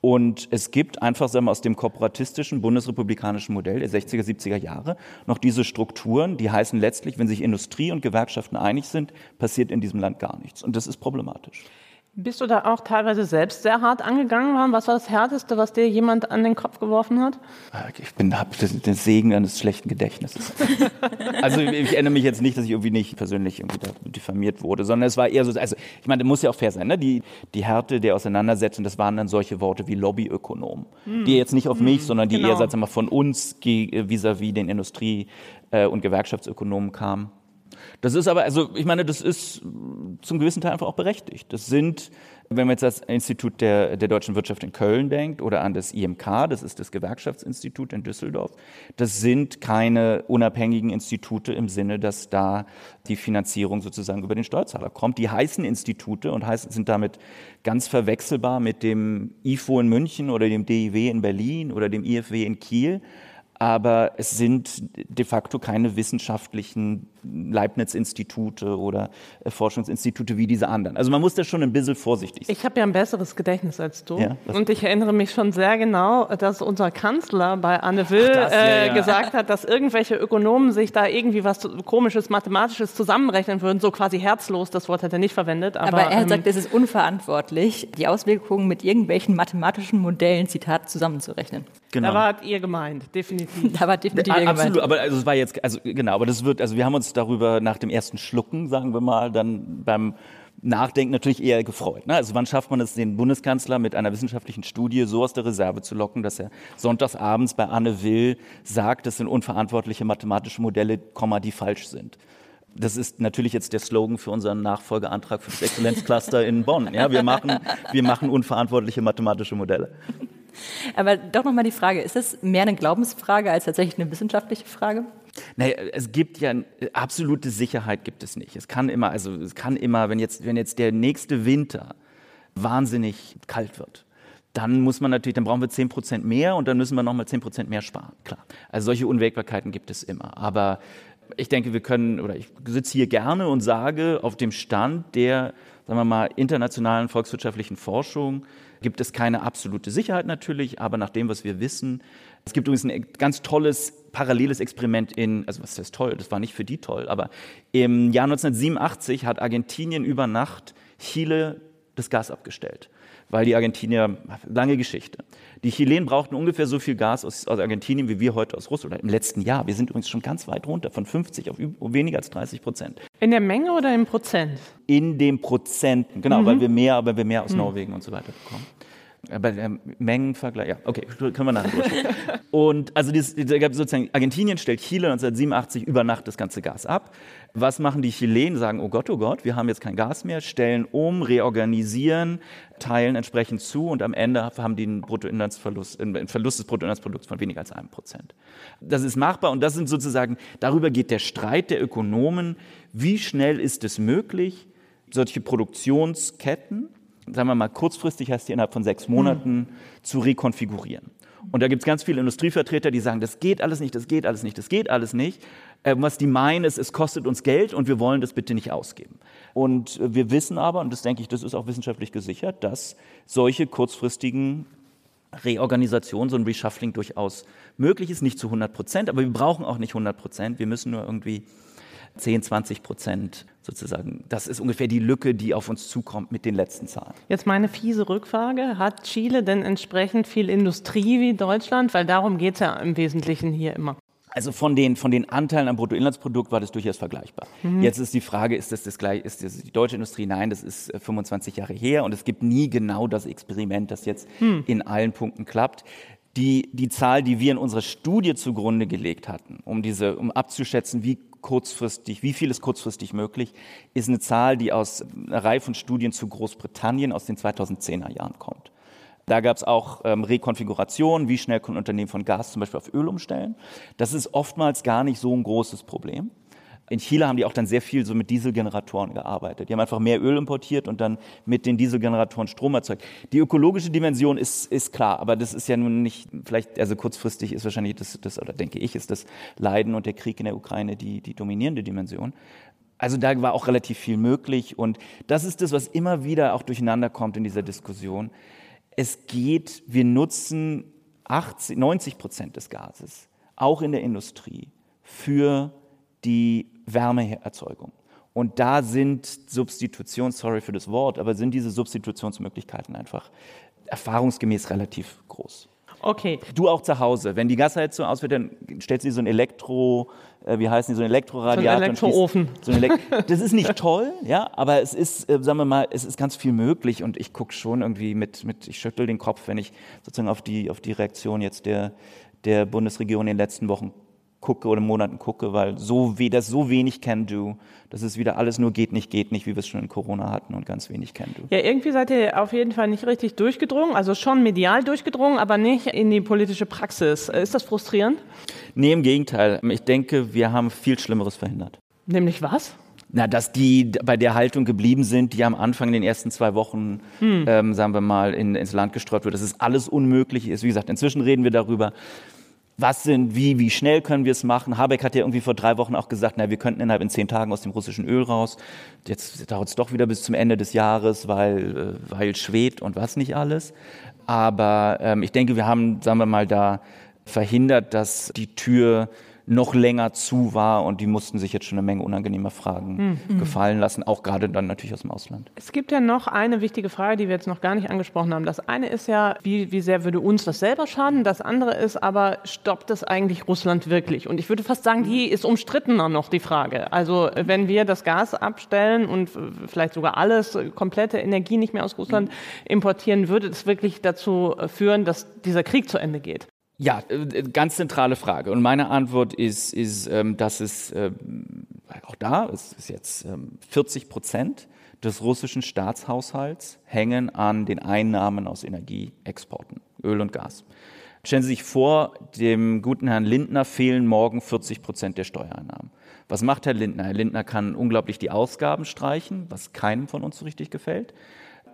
E: Und es gibt einfach sagen wir, aus dem kooperatistischen bundesrepublikanischen Modell der 60er, 70er Jahre noch diese Strukturen, die heißen letztlich, wenn sich Industrie und Gewerkschaften einig sind, passiert in diesem Land gar nichts. Und das ist problematisch.
A: Bist du da auch teilweise selbst sehr hart angegangen worden? Was war das Härteste, was dir jemand an den Kopf geworfen hat?
E: Ich bin habe den Segen eines schlechten Gedächtnisses. also ich erinnere mich jetzt nicht, dass ich irgendwie nicht persönlich irgendwie diffamiert wurde, sondern es war eher so, also ich meine, das muss ja auch fair sein, ne? die, die Härte der Auseinandersetzung, das waren dann solche Worte wie Lobbyökonom, hm. die jetzt nicht auf mich, hm, sondern die genau. eher sagen wir mal, von uns vis-à-vis -vis den Industrie- äh, und Gewerkschaftsökonomen kamen. Das ist aber, also ich meine, das ist zum gewissen Teil einfach auch berechtigt. Das sind, wenn man jetzt das Institut der, der deutschen Wirtschaft in Köln denkt oder an das IMK, das ist das Gewerkschaftsinstitut in Düsseldorf, das sind keine unabhängigen Institute im Sinne, dass da die Finanzierung sozusagen über den Steuerzahler kommt. Die heißen Institute und heißen, sind damit ganz verwechselbar mit dem IFO in München oder dem DIW in Berlin oder dem IFW in Kiel aber es sind de facto keine wissenschaftlichen Leibniz-Institute oder äh, Forschungsinstitute wie diese anderen. Also man muss da schon ein bisschen vorsichtig
A: sein. Ich habe ja ein besseres Gedächtnis als du. Ja, und ich erinnere mich schon sehr genau, dass unser Kanzler bei Anne Will das, äh, ja, gesagt hat, dass irgendwelche Ökonomen sich da irgendwie was komisches, mathematisches zusammenrechnen würden, so quasi herzlos, das Wort hat er nicht verwendet.
D: Aber, aber er ähm, sagt, es ist unverantwortlich, die Auswirkungen mit irgendwelchen mathematischen Modellen, Zitat, zusammenzurechnen.
A: Genau. Da wart ihr gemeint, definitiv.
D: da war definitiv
E: ihr Absolut, gemeint. aber also es war jetzt, also genau, aber das wird, also wir haben uns darüber nach dem ersten Schlucken, sagen wir mal, dann beim Nachdenken natürlich eher gefreut. Ne? Also wann schafft man es, den Bundeskanzler mit einer wissenschaftlichen Studie so aus der Reserve zu locken, dass er sonntagsabends bei Anne Will sagt, das sind unverantwortliche mathematische Modelle, die falsch sind. Das ist natürlich jetzt der Slogan für unseren Nachfolgeantrag für das Exzellenzcluster in Bonn. Ja, wir machen, wir machen unverantwortliche mathematische Modelle.
D: Aber doch nochmal die Frage, ist das mehr eine Glaubensfrage als tatsächlich eine wissenschaftliche Frage?
E: Naja, es gibt ja absolute Sicherheit gibt es nicht. Es kann immer, also es kann immer, wenn jetzt, wenn jetzt der nächste Winter wahnsinnig kalt wird, dann muss man natürlich, dann brauchen wir 10 Prozent mehr und dann müssen wir nochmal 10 Prozent mehr sparen. Klar. Also solche Unwägbarkeiten gibt es immer. Aber ich denke, wir können, oder ich sitze hier gerne und sage, auf dem Stand der, sagen wir mal, internationalen volkswirtschaftlichen Forschung gibt es keine absolute Sicherheit natürlich, aber nach dem, was wir wissen, es gibt übrigens ein ganz tolles paralleles Experiment in, also was ist toll, das war nicht für die toll, aber im Jahr 1987 hat Argentinien über Nacht Chile das Gas abgestellt weil die Argentinier, lange Geschichte. Die Chilenen brauchten ungefähr so viel Gas aus, aus, Argentinien wie wir heute aus Russland, im letzten Jahr. Wir sind übrigens schon ganz weit runter, von 50 auf weniger als 30 Prozent.
A: In der Menge oder im Prozent?
E: In den Prozenten, genau, mhm. weil wir mehr, aber wir mehr aus mhm. Norwegen und so weiter bekommen. Bei der Mengenvergleich, ja, okay, können wir nachher. Und also gab sozusagen, Argentinien stellt Chile 1987 über Nacht das ganze Gas ab. Was machen die Chilenen? Sagen, oh Gott, oh Gott, wir haben jetzt kein Gas mehr, stellen um, reorganisieren, teilen entsprechend zu und am Ende haben die einen Bruttoinlandsverlust, einen Verlust des Bruttoinlandsprodukts von weniger als einem Prozent. Das ist machbar und das sind sozusagen, darüber geht der Streit der Ökonomen, wie schnell ist es möglich, solche Produktionsketten sagen wir mal kurzfristig heißt die innerhalb von sechs Monaten, mhm. zu rekonfigurieren. Und da gibt es ganz viele Industrievertreter, die sagen, das geht alles nicht, das geht alles nicht, das geht alles nicht. Äh, was die meinen ist, es kostet uns Geld und wir wollen das bitte nicht ausgeben. Und wir wissen aber, und das denke ich, das ist auch wissenschaftlich gesichert, dass solche kurzfristigen Reorganisation, so ein Reshuffling durchaus möglich ist. Nicht zu 100 Prozent, aber wir brauchen auch nicht 100 Prozent. Wir müssen nur irgendwie 10, 20 Prozent sozusagen. Das ist ungefähr die Lücke, die auf uns zukommt mit den letzten Zahlen.
A: Jetzt meine fiese Rückfrage. Hat Chile denn entsprechend viel Industrie wie Deutschland? Weil darum geht es ja im Wesentlichen hier immer.
E: Also von den, von den Anteilen am Bruttoinlandsprodukt war das durchaus vergleichbar. Mhm. Jetzt ist die Frage, ist das, das gleich, ist das die deutsche Industrie? Nein, das ist 25 äh, Jahre her und es gibt nie genau das Experiment, das jetzt mhm. in allen Punkten klappt. Die, die Zahl, die wir in unserer Studie zugrunde gelegt hatten, um, diese, um abzuschätzen, wie kurzfristig, wie viel ist kurzfristig möglich, ist eine Zahl, die aus einer Reihe von Studien zu Großbritannien aus den 2010er Jahren kommt. Da gab es auch ähm, Rekonfigurationen, wie schnell können Unternehmen von Gas zum Beispiel auf Öl umstellen. Das ist oftmals gar nicht so ein großes Problem. In Chile haben die auch dann sehr viel so mit Dieselgeneratoren gearbeitet. Die haben einfach mehr Öl importiert und dann mit den Dieselgeneratoren Strom erzeugt. Die ökologische Dimension ist, ist klar, aber das ist ja nun nicht, vielleicht, also kurzfristig ist wahrscheinlich das, das, oder denke ich, ist das Leiden und der Krieg in der Ukraine die, die dominierende Dimension. Also da war auch relativ viel möglich und das ist das, was immer wieder auch durcheinander kommt in dieser Diskussion es geht, wir nutzen 80, 90 Prozent des Gases, auch in der Industrie, für die Wärmeerzeugung. Und da sind Substitutions, sorry für das Wort, aber sind diese Substitutionsmöglichkeiten einfach erfahrungsgemäß relativ groß.
A: Okay.
E: Du auch zu Hause. Wenn die Gasheizung aus wird, dann stellst du dir so ein Elektro, äh, wie heißen die, so ein Elektroradiator.
A: So ein Elektroofen.
E: So ein Elekt das ist nicht toll, ja, aber es ist, äh, sagen wir mal, es ist ganz viel möglich und ich gucke schon irgendwie mit, mit, ich schüttel den Kopf, wenn ich sozusagen auf die, auf die Reaktion jetzt der, der Bundesregierung in den letzten Wochen gucke oder Monaten gucke, weil so we das so wenig can do, das ist wieder alles nur geht nicht, geht nicht, wie wir es schon in Corona hatten und ganz wenig can do.
A: Ja, irgendwie seid ihr auf jeden Fall nicht richtig durchgedrungen, also schon medial durchgedrungen, aber nicht in die politische Praxis. Ist das frustrierend?
E: Nee, im Gegenteil. Ich denke, wir haben viel Schlimmeres verhindert.
A: Nämlich was?
E: Na, dass die bei der Haltung geblieben sind, die am Anfang in den ersten zwei Wochen, hm. ähm, sagen wir mal, in, ins Land gestreut wird, dass es alles unmöglich ist. Wie gesagt, inzwischen reden wir darüber, was sind, wie, wie schnell können wir es machen? Habeck hat ja irgendwie vor drei Wochen auch gesagt, na, wir könnten innerhalb in zehn Tagen aus dem russischen Öl raus. Jetzt dauert es doch wieder bis zum Ende des Jahres, weil, äh, weil schwebt und was nicht alles. Aber ähm, ich denke, wir haben, sagen wir mal, da verhindert, dass die Tür noch länger zu war und die mussten sich jetzt schon eine Menge unangenehmer Fragen mhm. gefallen lassen, auch gerade dann natürlich aus dem Ausland.
A: Es gibt ja noch eine wichtige Frage, die wir jetzt noch gar nicht angesprochen haben. Das eine ist ja, wie, wie sehr würde uns das selber schaden? Das andere ist aber, stoppt es eigentlich Russland wirklich? Und ich würde fast sagen, die ist umstrittener noch, die Frage. Also wenn wir das Gas abstellen und vielleicht sogar alles, komplette Energie nicht mehr aus Russland importieren, würde das wirklich dazu führen, dass dieser Krieg zu Ende geht?
E: Ja, äh, ganz zentrale Frage. Und meine Antwort ist, ist ähm, dass es ähm, auch da, es ist jetzt 40 ähm, Prozent des russischen Staatshaushalts hängen an den Einnahmen aus Energieexporten, Öl und Gas. Stellen Sie sich vor, dem guten Herrn Lindner fehlen morgen 40 Prozent der Steuereinnahmen. Was macht Herr Lindner? Herr Lindner kann unglaublich die Ausgaben streichen, was keinem von uns so richtig gefällt.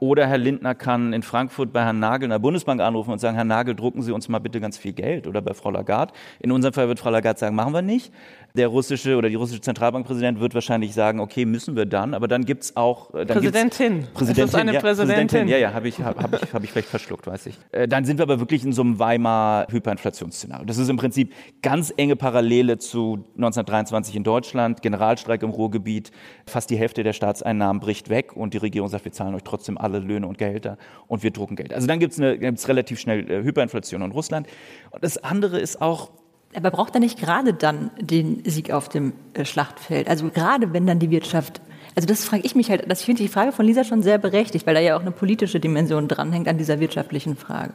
E: Oder Herr Lindner kann in Frankfurt bei Herrn Nagel in der Bundesbank anrufen und sagen, Herr Nagel, drucken Sie uns mal bitte ganz viel Geld. Oder bei Frau Lagarde. In unserem Fall wird Frau Lagarde sagen, machen wir nicht. Der russische oder die russische Zentralbankpräsident wird wahrscheinlich sagen, okay, müssen wir dann. Aber dann gibt es auch...
A: Äh, dann Präsidentin.
E: Präsidentin. Ist
A: eine
E: ja,
A: Präsidentin. Präsidentin.
E: Ja, ja, habe ich, hab, hab ich, hab ich vielleicht verschluckt, weiß ich. Äh, dann sind wir aber wirklich in so einem Weimar Hyperinflationsszenario. Das ist im Prinzip ganz enge Parallele zu 1923 in Deutschland, Generalstreik im Ruhrgebiet, fast die Hälfte der Staatseinnahmen bricht weg und die Regierung sagt, wir zahlen euch trotzdem alle Löhne und Gehälter und wir drucken Geld. Also dann gibt es relativ schnell äh, Hyperinflation in Russland. Und das andere ist auch,
D: aber braucht er nicht gerade dann den Sieg auf dem äh, Schlachtfeld? Also gerade wenn dann die Wirtschaft also das frage ich mich halt, das finde ich die Frage von Lisa schon sehr berechtigt, weil da ja auch eine politische Dimension dranhängt an dieser wirtschaftlichen Frage.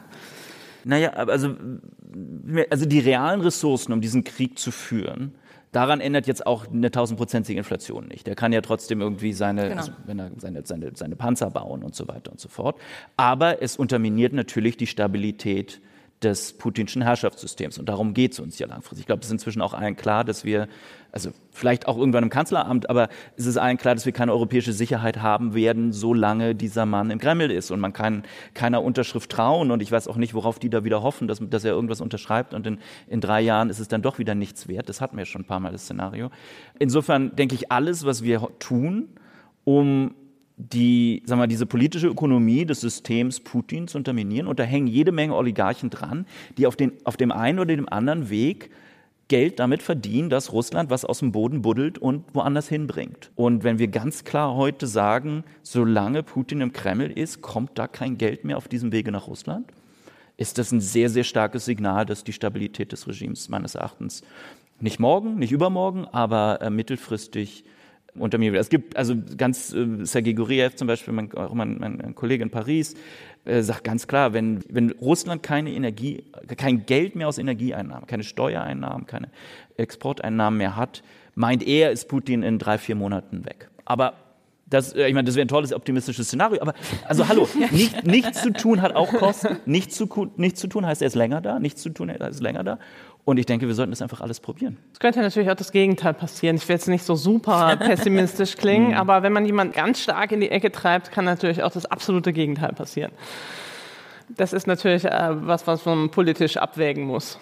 E: Naja, also, also die realen Ressourcen, um diesen Krieg zu führen, daran ändert jetzt auch eine tausendprozentige Inflation nicht. Der kann ja trotzdem irgendwie seine, genau. also wenn er seine, seine, seine Panzer bauen und so weiter und so fort. Aber es unterminiert natürlich die Stabilität des putinschen Herrschaftssystems. Und darum geht es uns ja langfristig. Ich glaube, es ist inzwischen auch allen klar, dass wir, also vielleicht auch irgendwann im Kanzleramt, aber es ist allen klar, dass wir keine europäische Sicherheit haben werden, solange dieser Mann im Kreml ist. Und man kann keiner Unterschrift trauen. Und ich weiß auch nicht, worauf die da wieder hoffen, dass, dass er irgendwas unterschreibt. Und in, in drei Jahren ist es dann doch wieder nichts wert. Das hatten wir schon ein paar Mal, das Szenario. Insofern denke ich, alles, was wir tun, um die, sagen wir, diese politische Ökonomie des Systems Putin zu unterminieren. Und da hängen jede Menge Oligarchen dran, die auf, den, auf dem einen oder dem anderen Weg Geld damit verdienen, dass Russland was aus dem Boden buddelt und woanders hinbringt. Und wenn wir ganz klar heute sagen, solange Putin im Kreml ist, kommt da kein Geld mehr auf diesem Wege nach Russland, ist das ein sehr, sehr starkes Signal, dass die Stabilität des Regimes meines Erachtens nicht morgen, nicht übermorgen, aber äh, mittelfristig unter mir. Es gibt also ganz, äh, Sergei Guriev zum Beispiel, mein, auch mein, mein Kollege in Paris, äh, sagt ganz klar, wenn, wenn Russland keine Energie, kein Geld mehr aus Energieeinnahmen, keine Steuereinnahmen, keine Exporteinnahmen mehr hat, meint er, ist Putin in drei, vier Monaten weg. Aber das, äh, ich meine, das wäre ein tolles optimistisches Szenario, aber also hallo, nicht, nichts zu tun hat auch Kosten. Nichts zu, nichts zu tun heißt, er ist länger da, nichts zu tun, er ist länger da. Und ich denke, wir sollten das einfach alles probieren.
A: Es könnte natürlich auch das Gegenteil passieren. Ich will jetzt nicht so super pessimistisch klingen, mhm. aber wenn man jemanden ganz stark in die Ecke treibt, kann natürlich auch das absolute Gegenteil passieren. Das ist natürlich äh, was, was man politisch abwägen muss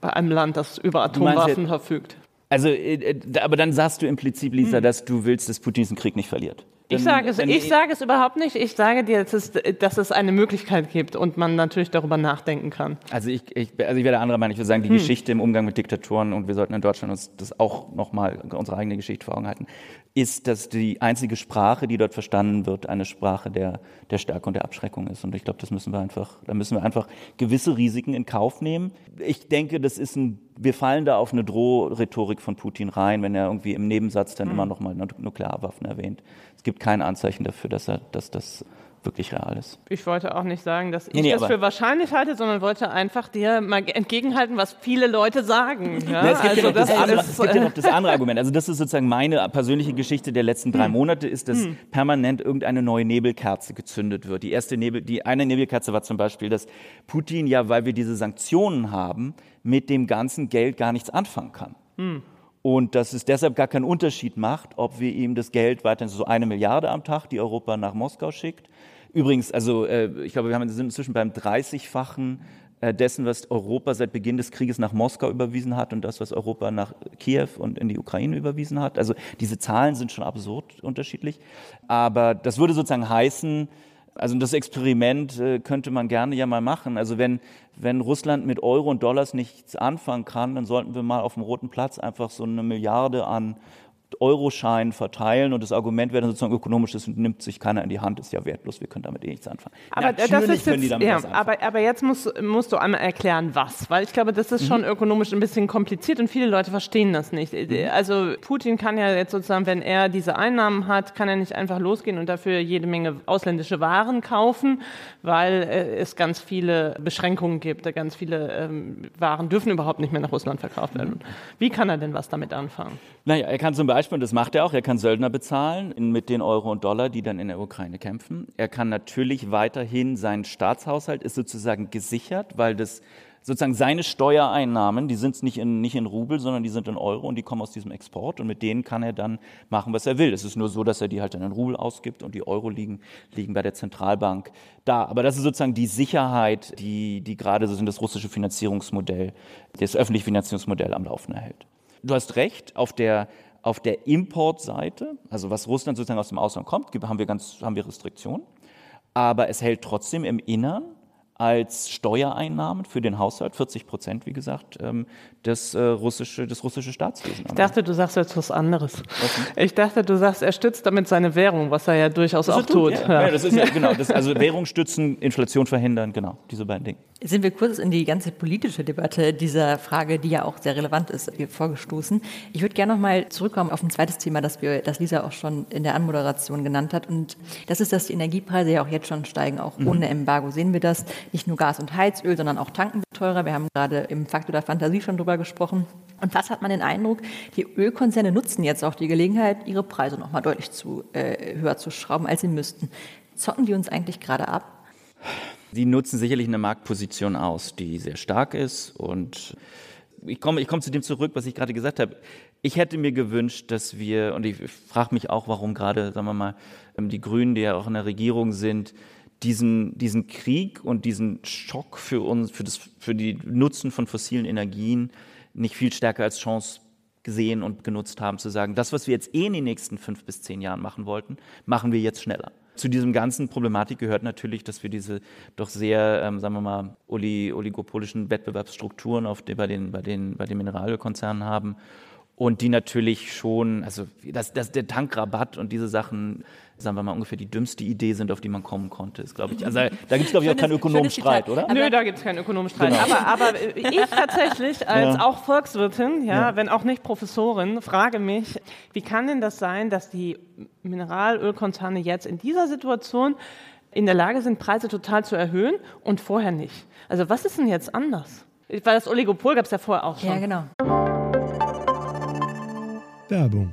A: bei einem Land, das über Atomwaffen verfügt.
E: Also, äh, äh, aber dann sagst du implizit, Lisa, hm. dass du willst, dass Putin diesen Krieg nicht verliert.
A: Ich sage, es, ich sage es überhaupt nicht. Ich sage dir, dass es, dass es eine Möglichkeit gibt und man natürlich darüber nachdenken kann.
E: Also ich, ich, also ich werde anderer Meinung. Ich würde sagen, die hm. Geschichte im Umgang mit Diktatoren, und wir sollten in Deutschland uns das auch nochmal, unsere eigene Geschichte vor Augen halten, ist, dass die einzige Sprache, die dort verstanden wird, eine Sprache der, der Stärke und der Abschreckung ist. Und ich glaube, das müssen wir einfach, da müssen wir einfach gewisse Risiken in Kauf nehmen. Ich denke, das ist ein, wir fallen da auf eine Drohrhetorik von Putin rein, wenn er irgendwie im Nebensatz dann hm. immer nochmal Nuklearwaffen erwähnt. Es gibt kein Anzeichen dafür, dass, er, dass das wirklich real ist.
A: Ich wollte auch nicht sagen, dass ich nee, nee, das für wahrscheinlich halte, sondern wollte einfach dir mal entgegenhalten, was viele Leute sagen. Ja?
E: Na, es, gibt also ja das, das andere, es gibt ja noch das andere Argument. Also das ist sozusagen meine persönliche Geschichte der letzten drei hm. Monate, ist, dass hm. permanent irgendeine neue Nebelkerze gezündet wird. Die erste Nebel, die eine Nebelkerze war zum Beispiel, dass Putin ja, weil wir diese Sanktionen haben, mit dem ganzen Geld gar nichts anfangen kann. Hm und dass es deshalb gar keinen Unterschied macht, ob wir ihm das Geld weiterhin so eine Milliarde am Tag, die Europa nach Moskau schickt, Übrigens, also äh, ich glaube, wir sind inzwischen beim 30-fachen äh, dessen, was Europa seit Beginn des Krieges nach Moskau überwiesen hat und das, was Europa nach Kiew und in die Ukraine überwiesen hat. Also diese Zahlen sind schon absurd unterschiedlich. Aber das würde sozusagen heißen, also das Experiment äh, könnte man gerne ja mal machen. Also wenn, wenn Russland mit Euro und Dollars nichts anfangen kann, dann sollten wir mal auf dem Roten Platz einfach so eine Milliarde an Euroschein verteilen und das Argument wäre dann sozusagen ökonomisch, das nimmt sich keiner in die Hand, ist ja wertlos, wir können damit eh nichts anfangen.
A: Aber Natürlich das ist jetzt, ja, aber, aber, jetzt musst, musst, du einmal erklären, was, weil ich glaube, das ist schon mhm. ökonomisch ein bisschen kompliziert und viele Leute verstehen das nicht. Mhm. Also Putin kann ja jetzt sozusagen, wenn er diese Einnahmen hat, kann er nicht einfach losgehen und dafür jede Menge ausländische Waren kaufen, weil äh, es ganz viele Beschränkungen gibt, ganz viele ähm, Waren dürfen überhaupt nicht mehr nach Russland verkauft werden. Mhm. Wie kann er denn was damit anfangen?
E: Naja, er kann zum Beispiel Beispiel, und das macht er auch, er kann Söldner bezahlen mit den Euro und Dollar, die dann in der Ukraine kämpfen. Er kann natürlich weiterhin, sein Staatshaushalt ist sozusagen gesichert, weil das sozusagen seine Steuereinnahmen, die sind nicht in, nicht in Rubel, sondern die sind in Euro und die kommen aus diesem Export und mit denen kann er dann machen, was er will. Es ist nur so, dass er die halt dann in Rubel ausgibt und die Euro liegen, liegen bei der Zentralbank da. Aber das ist sozusagen die Sicherheit, die, die gerade so das russische Finanzierungsmodell, das öffentliche Finanzierungsmodell am Laufen erhält. Du hast recht, auf der auf der Importseite, also was Russland sozusagen aus dem Ausland kommt, haben wir, ganz, haben wir Restriktionen. Aber es hält trotzdem im Innern als Steuereinnahmen für den Haushalt, 40 Prozent, wie gesagt, ähm, das, äh, russische, das russische Staatswesen.
A: Ich dachte, du sagst jetzt was anderes. Ich dachte, du sagst, er stützt damit seine Währung, was er ja durchaus auch tut.
E: Ja. Ja. ja. das ist ja genau. Das, also Währung stützen, Inflation verhindern, genau, diese beiden Dinge.
D: Sind wir kurz in die ganze politische Debatte dieser Frage, die ja auch sehr relevant ist, vorgestoßen. Ich würde gerne noch mal zurückkommen auf ein zweites Thema, das, wir, das Lisa auch schon in der Anmoderation genannt hat. Und das ist, dass die Energiepreise ja auch jetzt schon steigen, auch mhm. ohne Embargo. Sehen wir das? Nicht nur Gas und Heizöl, sondern auch Tanken wird teurer. Wir haben gerade im Faktor der Fantasie schon drüber gesprochen. Und was hat man den Eindruck, die Ölkonzerne nutzen jetzt auch die Gelegenheit, ihre Preise noch mal deutlich zu, äh, höher zu schrauben, als sie müssten. Zocken die uns eigentlich gerade ab?
E: Die nutzen sicherlich eine Marktposition aus, die sehr stark ist. Und ich komme, ich komme zu dem zurück, was ich gerade gesagt habe. Ich hätte mir gewünscht, dass wir, und ich frage mich auch, warum gerade, sagen wir mal, die Grünen, die ja auch in der Regierung sind, diesen, diesen Krieg und diesen Schock für uns, für, das, für die Nutzen von fossilen Energien nicht viel stärker als Chance gesehen und genutzt haben, zu sagen, das, was wir jetzt eh in den nächsten fünf bis zehn Jahren machen wollten, machen wir jetzt schneller. Zu diesem ganzen Problematik gehört natürlich, dass wir diese doch sehr, ähm, sagen wir mal, oligopolischen Wettbewerbsstrukturen auf die, bei, den, bei, den, bei den Mineralölkonzernen haben und die natürlich schon, also dass, dass der Tankrabatt und diese Sachen, sagen wir mal, ungefähr die dümmste Idee sind, auf die man kommen konnte, ist, glaube ich. Also da gibt es, glaube ich, auch keinen Ökonomstreit, oder?
A: Nö, da gibt es keinen Ökonomstreit. Genau. Aber, aber ich tatsächlich als ja. auch Volkswirtin, ja, ja, wenn auch nicht Professorin, frage mich, wie kann denn das sein, dass die Mineralölkonzerne jetzt in dieser Situation in der Lage sind, Preise total zu erhöhen und vorher nicht? Also was ist denn jetzt anders? Weil das Oligopol gab es ja vorher auch schon.
D: Ja, genau.
F: Werbung.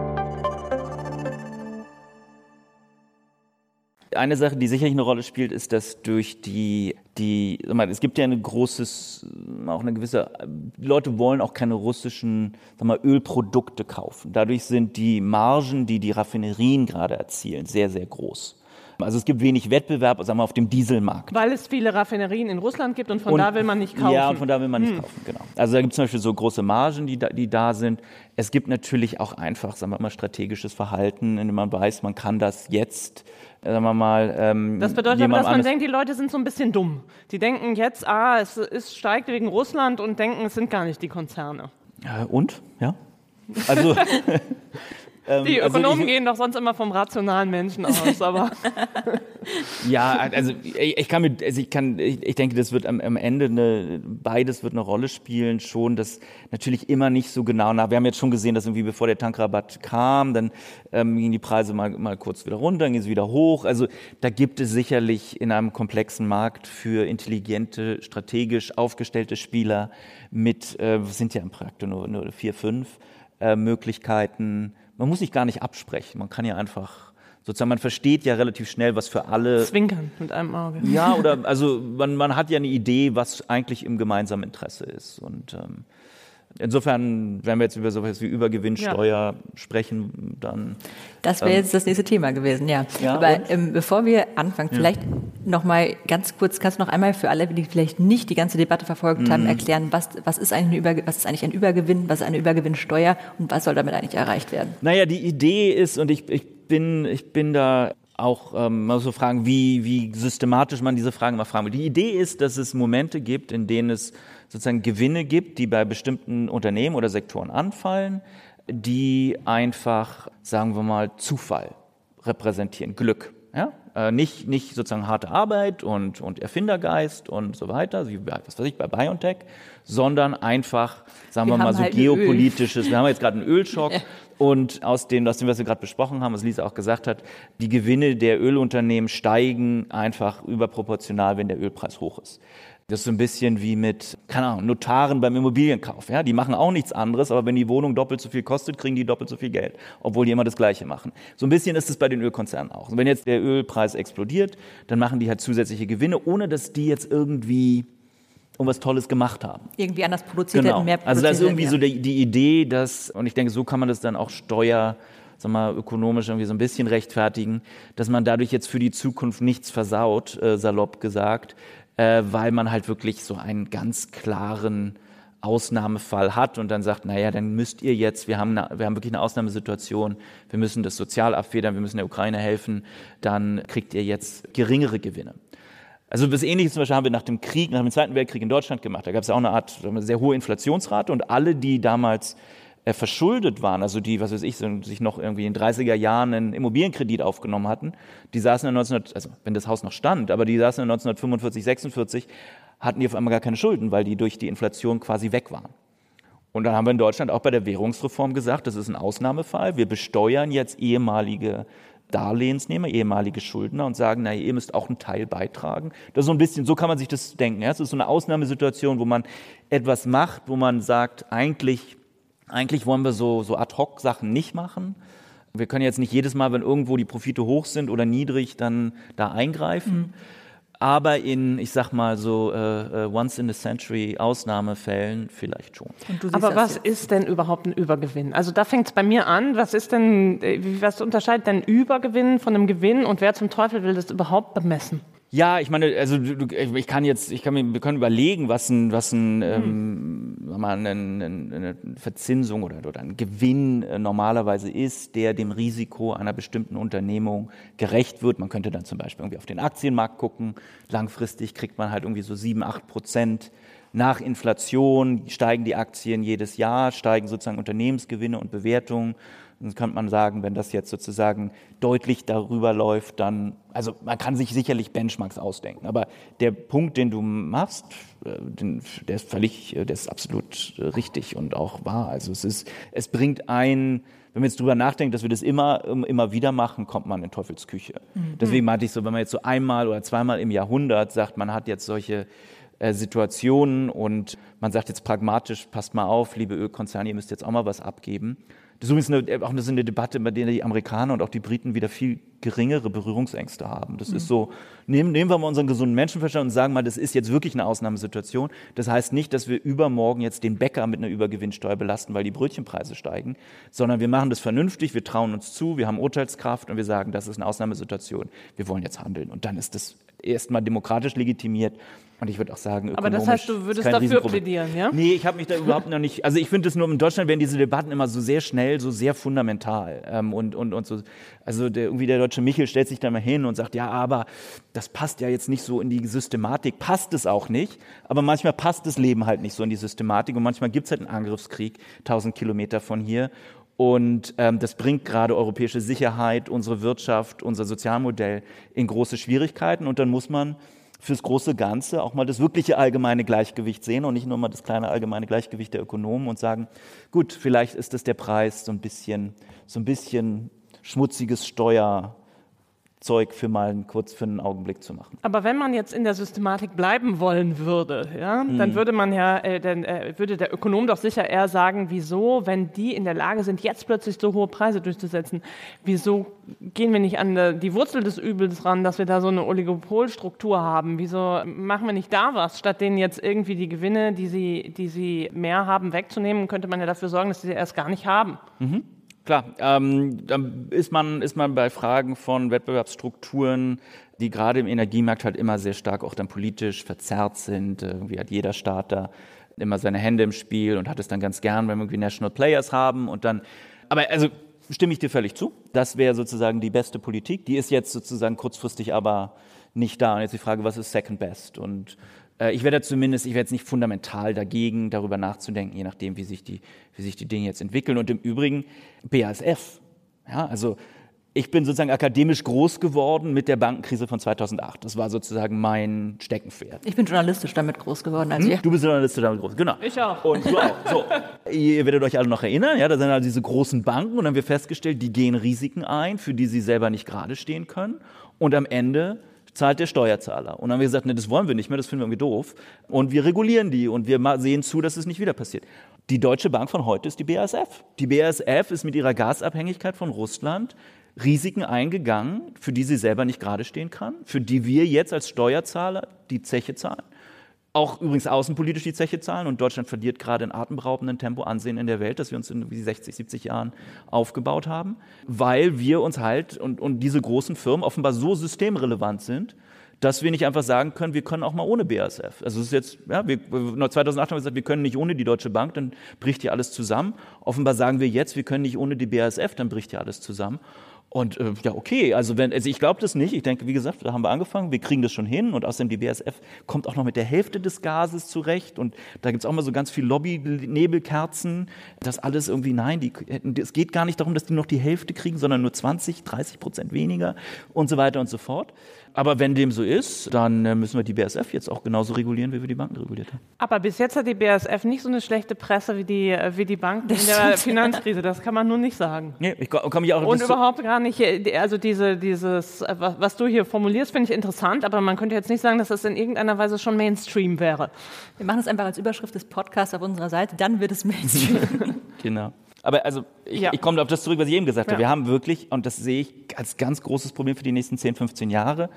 E: Eine Sache, die sicherlich eine Rolle spielt, ist, dass durch die, die mal, es gibt ja ein großes, auch eine gewisse, die Leute wollen auch keine russischen sag mal, Ölprodukte kaufen. Dadurch sind die Margen, die die Raffinerien gerade erzielen, sehr, sehr groß. Also es gibt wenig Wettbewerb sagen wir, auf dem Dieselmarkt.
A: Weil es viele Raffinerien in Russland gibt und von und, da will man nicht kaufen.
E: Ja, und von da will man nicht hm. kaufen, genau. Also da gibt es zum Beispiel so große Margen, die da, die da sind. Es gibt natürlich auch einfach, sagen wir mal, strategisches Verhalten, in dem man weiß, man kann das jetzt sagen wir mal. Ähm,
A: das bedeutet aber, dass man denkt, die Leute sind so ein bisschen dumm. Die denken jetzt, ah, es, es steigt wegen Russland und denken, es sind gar nicht die Konzerne.
E: Äh, und? Ja. Also,
A: Ähm, die also Ökonomen also ich, gehen doch sonst immer vom rationalen Menschen aus, aber.
E: ja, also ich, ich, kann mit, also ich kann, ich, ich denke, das wird am, am, Ende eine, beides wird eine Rolle spielen, schon, dass natürlich immer nicht so genau nach. Wir haben jetzt schon gesehen, dass irgendwie bevor der Tankrabatt kam, dann ähm, gingen die Preise mal, mal kurz wieder runter, dann gingen sie wieder hoch. Also da gibt es sicherlich in einem komplexen Markt für intelligente, strategisch aufgestellte Spieler mit, äh, sind ja im Projekt nur, nur vier, fünf äh, Möglichkeiten, man muss sich gar nicht absprechen. Man kann ja einfach sozusagen, man versteht ja relativ schnell, was für alle.
A: Zwinkern mit einem Auge.
E: Ja, oder also man, man hat ja eine Idee, was eigentlich im gemeinsamen Interesse ist. Und ähm, Insofern, wenn wir jetzt über sowas wie Übergewinnsteuer ja. sprechen, dann.
D: Das wäre ähm, jetzt das nächste Thema gewesen, ja. ja Aber ähm, bevor wir anfangen, ja. vielleicht noch mal ganz kurz, kannst du noch einmal für alle, die vielleicht nicht die ganze Debatte verfolgt mhm. haben, erklären, was, was, ist eigentlich Über, was ist eigentlich ein Übergewinn, was ist eine Übergewinnsteuer und was soll damit eigentlich erreicht werden?
E: Naja, die Idee ist, und ich, ich, bin, ich bin da auch ähm, mal so fragen, wie, wie systematisch man diese Fragen mal fragen will. Die Idee ist, dass es Momente gibt, in denen es sozusagen Gewinne gibt, die bei bestimmten Unternehmen oder Sektoren anfallen, die einfach, sagen wir mal, Zufall repräsentieren, Glück. Ja? Äh, nicht, nicht sozusagen harte Arbeit und, und Erfindergeist und so weiter, wie bei, was weiß ich, bei BioNTech, sondern einfach, sagen wir, wir mal, so halt geopolitisches, wir haben jetzt gerade einen Ölschock und aus dem, aus dem, was wir gerade besprochen haben, was Lisa auch gesagt hat, die Gewinne der Ölunternehmen steigen einfach überproportional, wenn der Ölpreis hoch ist. Das ist so ein bisschen wie mit, keine Ahnung, Notaren beim Immobilienkauf. Ja? Die machen auch nichts anderes, aber wenn die Wohnung doppelt so viel kostet, kriegen die doppelt so viel Geld, obwohl die immer das Gleiche machen. So ein bisschen ist es bei den Ölkonzernen auch. Und wenn jetzt der Ölpreis explodiert, dann machen die halt zusätzliche Gewinne, ohne dass die jetzt irgendwie irgendwas Tolles gemacht haben.
D: Irgendwie anders produziert
E: genau.
D: mehr
E: produziert Also das ist irgendwie so die, die Idee, dass, und ich denke, so kann man das dann auch steuer sag mal, ökonomisch irgendwie so ein bisschen rechtfertigen, dass man dadurch jetzt für die Zukunft nichts versaut, äh, salopp gesagt, äh, weil man halt wirklich so einen ganz klaren Ausnahmefall hat und dann sagt, naja, dann müsst ihr jetzt, wir haben, wir haben wirklich eine Ausnahmesituation, wir müssen das sozial abfedern, wir müssen der Ukraine helfen, dann kriegt ihr jetzt geringere Gewinne. Also das Ähnliche zum Beispiel haben wir nach dem Krieg, nach dem Zweiten Weltkrieg in Deutschland gemacht. Da gab es auch eine Art, eine sehr hohe Inflationsrate und alle, die damals verschuldet waren, also die, was weiß ich, sich noch irgendwie in 30er Jahren einen Immobilienkredit aufgenommen hatten, die saßen in 1900, also wenn das Haus noch stand, aber die saßen in 1945, 46, hatten die auf einmal gar keine Schulden, weil die durch die Inflation quasi weg waren. Und dann haben wir in Deutschland auch bei der Währungsreform gesagt, das ist ein Ausnahmefall. Wir besteuern jetzt ehemalige Darlehensnehmer, ehemalige Schuldner und sagen, naja, ihr müsst auch einen Teil beitragen. Das ist so ein bisschen, so kann man sich das denken. Ja? Es ist so eine Ausnahmesituation, wo man etwas macht, wo man sagt, eigentlich eigentlich wollen wir so, so Ad-Hoc-Sachen nicht machen. Wir können jetzt nicht jedes Mal, wenn irgendwo die Profite hoch sind oder niedrig, dann da eingreifen. Mhm. Aber in, ich sag mal so, äh, äh once in a century Ausnahmefällen vielleicht schon.
A: Aber was jetzt? ist denn überhaupt ein Übergewinn? Also da fängt es bei mir an. Was ist denn, äh, was unterscheidet denn Übergewinn von einem Gewinn und wer zum Teufel will das überhaupt bemessen?
E: Ja, ich meine, also ich kann jetzt, ich kann mir, wir können überlegen, was ein, was ein, ähm, mal eine, eine Verzinsung oder, oder ein Gewinn äh, normalerweise ist, der dem Risiko einer bestimmten Unternehmung gerecht wird. Man könnte dann zum Beispiel irgendwie auf den Aktienmarkt gucken. Langfristig kriegt man halt irgendwie so sieben, acht Prozent nach Inflation steigen die Aktien jedes Jahr, steigen sozusagen Unternehmensgewinne und Bewertungen. Dann könnte man sagen, wenn das jetzt sozusagen deutlich darüber läuft, dann, also man kann sich sicherlich Benchmarks ausdenken, aber der Punkt, den du machst, äh, der ist völlig, äh, der ist absolut äh, richtig und auch wahr. Also es ist, es bringt ein, wenn man jetzt drüber nachdenkt, dass wir das immer, immer wieder machen, kommt man in Teufelsküche. Mhm. Deswegen meinte ich so, wenn man jetzt so einmal oder zweimal im Jahrhundert sagt, man hat jetzt solche Situationen und man sagt jetzt pragmatisch, passt mal auf, liebe Ölkonzerne, ihr müsst jetzt auch mal was abgeben, das ist übrigens eine, auch eine Debatte, bei der die Amerikaner und auch die Briten wieder viel geringere Berührungsängste haben. Das mhm. ist so, nehmen, nehmen wir mal unseren gesunden Menschenverstand und sagen mal, das ist jetzt wirklich eine Ausnahmesituation. Das heißt nicht, dass wir übermorgen jetzt den Bäcker mit einer Übergewinnsteuer belasten, weil die Brötchenpreise steigen, sondern wir machen das vernünftig, wir trauen uns zu, wir haben Urteilskraft und wir sagen, das ist eine Ausnahmesituation, wir wollen jetzt handeln. Und dann ist das erstmal demokratisch legitimiert und ich würde auch sagen,
A: Aber das heißt, du würdest dafür plädieren, ja?
E: Nee, ich habe mich da überhaupt noch nicht. Also ich finde es nur in Deutschland werden diese Debatten immer so sehr schnell, so sehr fundamental. Ähm, und, und, und so, also der, irgendwie der deutsche Michel stellt sich da mal hin und sagt, ja, aber das passt ja jetzt nicht so in die Systematik. Passt es auch nicht. Aber manchmal passt das Leben halt nicht so in die Systematik. Und manchmal gibt es halt einen Angriffskrieg, 1000 Kilometer von hier. Und ähm, das bringt gerade europäische Sicherheit, unsere Wirtschaft, unser Sozialmodell in große Schwierigkeiten. Und dann muss man fürs große Ganze auch mal das wirkliche allgemeine Gleichgewicht sehen und nicht nur mal das kleine allgemeine Gleichgewicht der Ökonomen und sagen, gut, vielleicht ist das der Preis, so ein bisschen, so ein bisschen schmutziges Steuer, Zeug für mal kurz für einen Augenblick zu machen.
A: Aber wenn man jetzt in der Systematik bleiben wollen würde, ja, hm. dann würde man ja, äh, dann äh, würde der Ökonom doch sicher eher sagen, wieso, wenn die in der Lage sind, jetzt plötzlich so hohe Preise durchzusetzen, wieso gehen wir nicht an die Wurzel des Übels ran, dass wir da so eine Oligopolstruktur haben? Wieso machen wir nicht da was, statt denen jetzt irgendwie die Gewinne, die sie, die sie mehr haben, wegzunehmen? Könnte man ja dafür sorgen, dass sie sie erst gar nicht haben.
E: Mhm. Klar, ähm, dann ist man, ist man bei Fragen von Wettbewerbsstrukturen, die gerade im Energiemarkt halt immer sehr stark auch dann politisch verzerrt sind. Irgendwie hat jeder Staat da immer seine Hände im Spiel und hat es dann ganz gern, wenn wir irgendwie National Players haben und dann, aber also stimme ich dir völlig zu. Das wäre sozusagen die beste Politik. Die ist jetzt sozusagen kurzfristig aber nicht da. Und jetzt die Frage, was ist Second Best? Und äh, ich werde zumindest, ich werde jetzt nicht fundamental dagegen, darüber nachzudenken, je nachdem, wie sich die, wie sich die Dinge jetzt entwickeln. Und im Übrigen BASF. Ja, also ich bin sozusagen akademisch groß geworden mit der Bankenkrise von 2008. Das war sozusagen mein Steckenpferd.
D: Ich bin journalistisch damit groß geworden als
E: hm? ihr. Du bist journalistisch damit groß, genau.
A: Ich auch.
E: Und du auch. So. ihr werdet euch alle noch erinnern, ja, da sind also diese großen Banken und dann haben wir festgestellt, die gehen Risiken ein, für die sie selber nicht gerade stehen können. Und am Ende zahlt der Steuerzahler. Und dann haben wir gesagt, nee, das wollen wir nicht mehr, das finden wir irgendwie doof. Und wir regulieren die und wir sehen zu, dass es nicht wieder passiert. Die Deutsche Bank von heute ist die BASF. Die BASF ist mit ihrer Gasabhängigkeit von Russland Risiken eingegangen, für die sie selber nicht gerade stehen kann, für die wir jetzt als Steuerzahler die Zeche zahlen auch übrigens außenpolitisch die Zeche zahlen und Deutschland verliert gerade in atemberaubendem Tempo Ansehen in der Welt, das wir uns in 60, 70 Jahren aufgebaut haben, weil wir uns halt und, und diese großen Firmen offenbar so systemrelevant sind, dass wir nicht einfach sagen können, wir können auch mal ohne BASF. Also es ist jetzt, ja, wir, 2008 haben wir gesagt, wir können nicht ohne die Deutsche Bank, dann bricht hier alles zusammen. Offenbar sagen wir jetzt, wir können nicht ohne die BASF, dann bricht hier alles zusammen. Und äh, ja, okay, also wenn, also ich glaube das nicht. Ich denke, wie gesagt, da haben wir angefangen, wir kriegen das schon hin und außerdem die BASF kommt auch noch mit der Hälfte des Gases zurecht und da gibt es auch mal so ganz viel Lobby-Nebelkerzen, das alles irgendwie, nein, die, es geht gar nicht darum, dass die noch die Hälfte kriegen, sondern nur 20, 30 Prozent weniger und so weiter und so fort. Aber wenn dem so ist, dann äh, müssen wir die BASF jetzt auch genauso regulieren, wie wir die Banken reguliert haben.
A: Aber bis jetzt hat die BASF nicht so eine schlechte Presse wie die, äh, wie die Banken in der Finanzkrise. Das kann man nur nicht sagen.
E: Nee, ich komme ich auch
A: Und überhaupt gar nicht, äh, also diese, dieses, was du hier formulierst, finde ich interessant, aber man könnte jetzt nicht sagen, dass das in irgendeiner Weise schon Mainstream wäre.
D: Wir machen es einfach als Überschrift des Podcasts auf unserer Seite, dann wird es Mainstream.
E: genau. Aber also ich,
A: Ja.
E: ich komme auf das zurück, was ich eben gesagt habe.
A: Ja.
E: Wir haben wirklich, und das sehe ich als ganz großes Problem für die nächsten 10, 15 Jahre,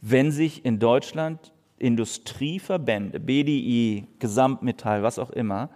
E: wenn sich in Deutschland Industrieverbände, BDI, Gesamtmetall, was auch immer,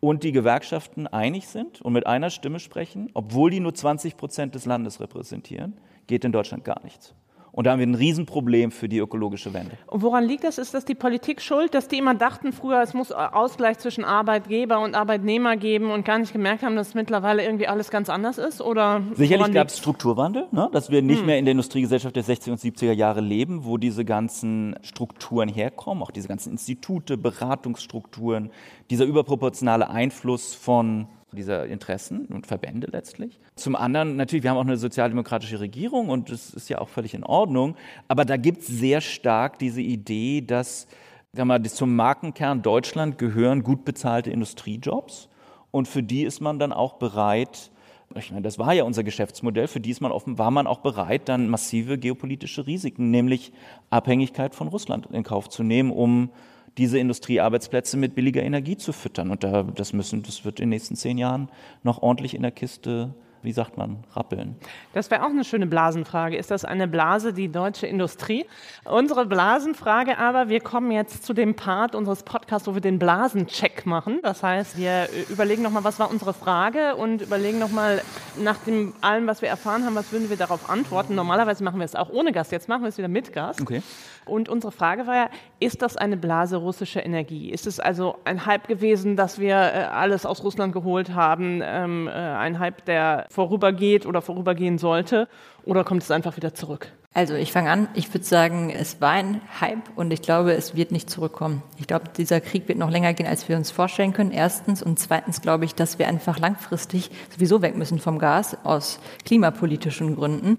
E: und die Gewerkschaften einig sind und mit einer Stimme sprechen, obwohl die nur 20 Prozent des Landes repräsentieren, geht in Deutschland gar nichts. Und da haben wir ein Riesenproblem für die ökologische Wende.
A: Und woran liegt das? Ist das die Politik schuld, dass die immer dachten früher, es muss Ausgleich zwischen Arbeitgeber und Arbeitnehmer geben und gar nicht gemerkt haben, dass mittlerweile irgendwie alles ganz anders ist? Oder
E: Sicherlich gab es? Strukturwandel, ne? dass wir nicht mehr in der Industriegesellschaft der 60er und 70er Jahre leben, wo diese ganzen Strukturen herkommen, auch diese ganzen Institute, Beratungsstrukturen, dieser überproportionale Einfluss von dieser Interessen und Verbände letztlich. Zum anderen natürlich, wir haben auch eine sozialdemokratische Regierung und das ist ja auch völlig in Ordnung, aber da gibt es sehr stark diese Idee, dass sagen wir zum Markenkern Deutschland gehören gut bezahlte Industriejobs und für die ist man dann auch bereit, ich meine, das war ja unser Geschäftsmodell, für die ist man offen, war man auch bereit, dann massive geopolitische Risiken, nämlich Abhängigkeit von Russland in Kauf zu nehmen, um diese Industriearbeitsplätze mit billiger Energie zu füttern. Und da, das müssen, das wird in den nächsten zehn Jahren noch ordentlich in der Kiste, wie sagt man, rappeln.
A: Das wäre auch eine schöne Blasenfrage. Ist das eine Blase, die deutsche Industrie? Unsere Blasenfrage aber, wir kommen jetzt zu dem Part unseres Podcasts, wo wir den Blasencheck machen. Das heißt, wir überlegen nochmal, was war unsere Frage und überlegen nochmal, nach dem allem, was wir erfahren haben, was würden wir darauf antworten. Normalerweise machen wir es auch ohne Gast, jetzt machen wir es wieder mit Gast.
E: Okay.
A: Und unsere Frage war ja, ist das eine Blase russischer Energie? Ist es also ein Hype gewesen, dass wir äh, alles aus Russland geholt haben, ähm, äh, ein Hype, der vorübergeht oder vorübergehen sollte? Oder kommt es einfach wieder zurück?
D: Also ich fange an, ich würde sagen, es war ein Hype und ich glaube, es wird nicht zurückkommen. Ich glaube, dieser Krieg wird noch länger gehen, als wir uns vorstellen können, erstens. Und zweitens glaube ich, dass wir einfach langfristig sowieso weg müssen vom Gas aus klimapolitischen Gründen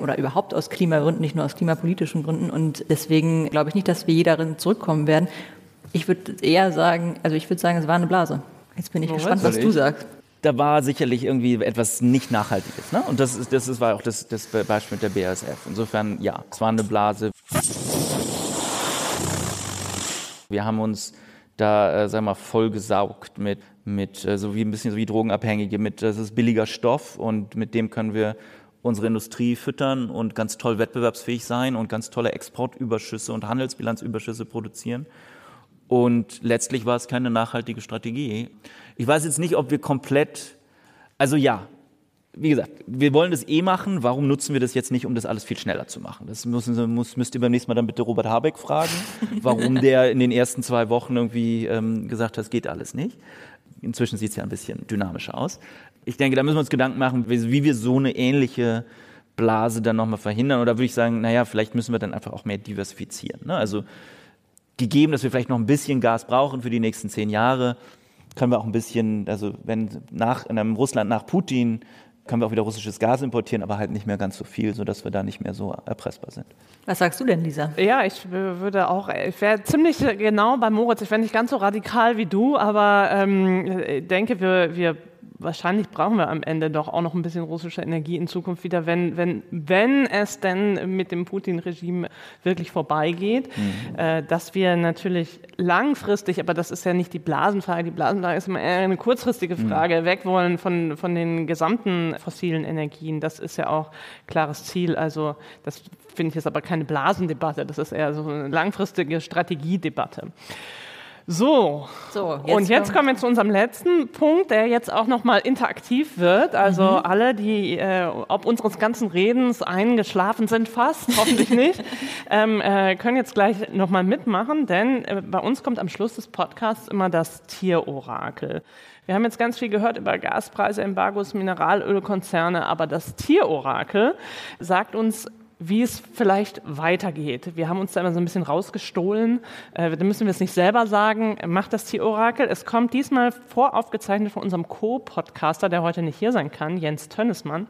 D: oder überhaupt aus Klimagründen, nicht nur aus klimapolitischen Gründen. Und deswegen glaube ich nicht, dass wir je darin zurückkommen werden. Ich würde eher sagen, also ich würde sagen, es war eine Blase. Jetzt bin ich
A: Moritz?
D: gespannt, was
E: Soll
D: du
E: ich?
D: sagst.
E: Da war sicherlich irgendwie etwas nicht Nachhaltiges. Ne? Und das, ist, das ist, war auch das, das Beispiel mit der BASF. Insofern, ja, es war eine Blase. Wir haben uns da, äh, sagen wir mal, vollgesaugt mit, mit äh, so wie ein bisschen so wie Drogenabhängige, mit, das ist billiger Stoff und mit dem können wir unsere Industrie füttern und ganz toll wettbewerbsfähig sein und ganz tolle Exportüberschüsse und Handelsbilanzüberschüsse produzieren. Und letztlich war es keine nachhaltige Strategie. Ich weiß jetzt nicht, ob wir komplett, also ja, wie gesagt, wir wollen das eh machen. Warum nutzen wir das jetzt nicht, um das alles viel schneller zu machen? Das müssen muss, müsst ihr beim nächsten Mal dann bitte Robert Habeck fragen, warum der in den ersten zwei Wochen irgendwie ähm, gesagt hat, es geht alles nicht. Inzwischen sieht es ja ein bisschen dynamischer aus. Ich denke, da müssen wir uns Gedanken machen, wie, wir so eine ähnliche Blase dann nochmal verhindern. Oder würde ich sagen, naja, vielleicht müssen wir dann einfach auch mehr diversifizieren. Ne? Also gegeben, dass wir vielleicht noch ein bisschen Gas brauchen für die nächsten zehn Jahre, können wir auch ein bisschen, also wenn nach in einem Russland nach Putin können wir auch wieder russisches Gas importieren, aber halt nicht mehr ganz so viel, sodass wir da nicht mehr so erpressbar sind.
D: Was sagst du denn, Lisa?
A: Ja, ich w- würde auch, ich wäre ziemlich genau bei Moritz. Ich wäre nicht ganz so radikal wie du, aber ähm, ich denke, wir, wir wahrscheinlich brauchen wir am Ende doch auch noch ein bisschen russische Energie in Zukunft wieder, wenn, wenn, wenn es denn mit dem Putin-Regime wirklich vorbeigeht. Äh, dass wir natürlich langfristig, aber das ist ja nicht die Blasenfrage, die Blasenfrage ist immer eher eine kurzfristige Frage, weg wollen von, von den gesamten fossilen Energien. Das ist ja auch klares Ziel. Also das finde ich jetzt aber keine Blasendebatte, das ist eher so eine langfristige Strategiedebatte. So,
D: So,
A: und jetzt kommen wir zu unserem letzten Punkt, der jetzt auch nochmal interaktiv wird. Also alle, die äh, ob unseres ganzen Redens eingeschlafen sind fast, hoffentlich nicht, ähm, äh, können jetzt gleich nochmal mitmachen, denn äh, bei uns kommt am Schluss des Podcasts immer das Tierorakel. Wir haben jetzt ganz viel gehört über Gaspreise, Embargos, Mineralölkonzerne, aber das Tierorakel sagt uns, wie es vielleicht weitergeht. Wir haben uns da immer so ein bisschen rausgestohlen. Äh, da müssen wir es nicht selber sagen. Macht das Tierorakel. Es kommt diesmal voraufgezeichnet von unserem Co-Podcaster, der heute nicht hier sein kann, Jens Tönnesmann.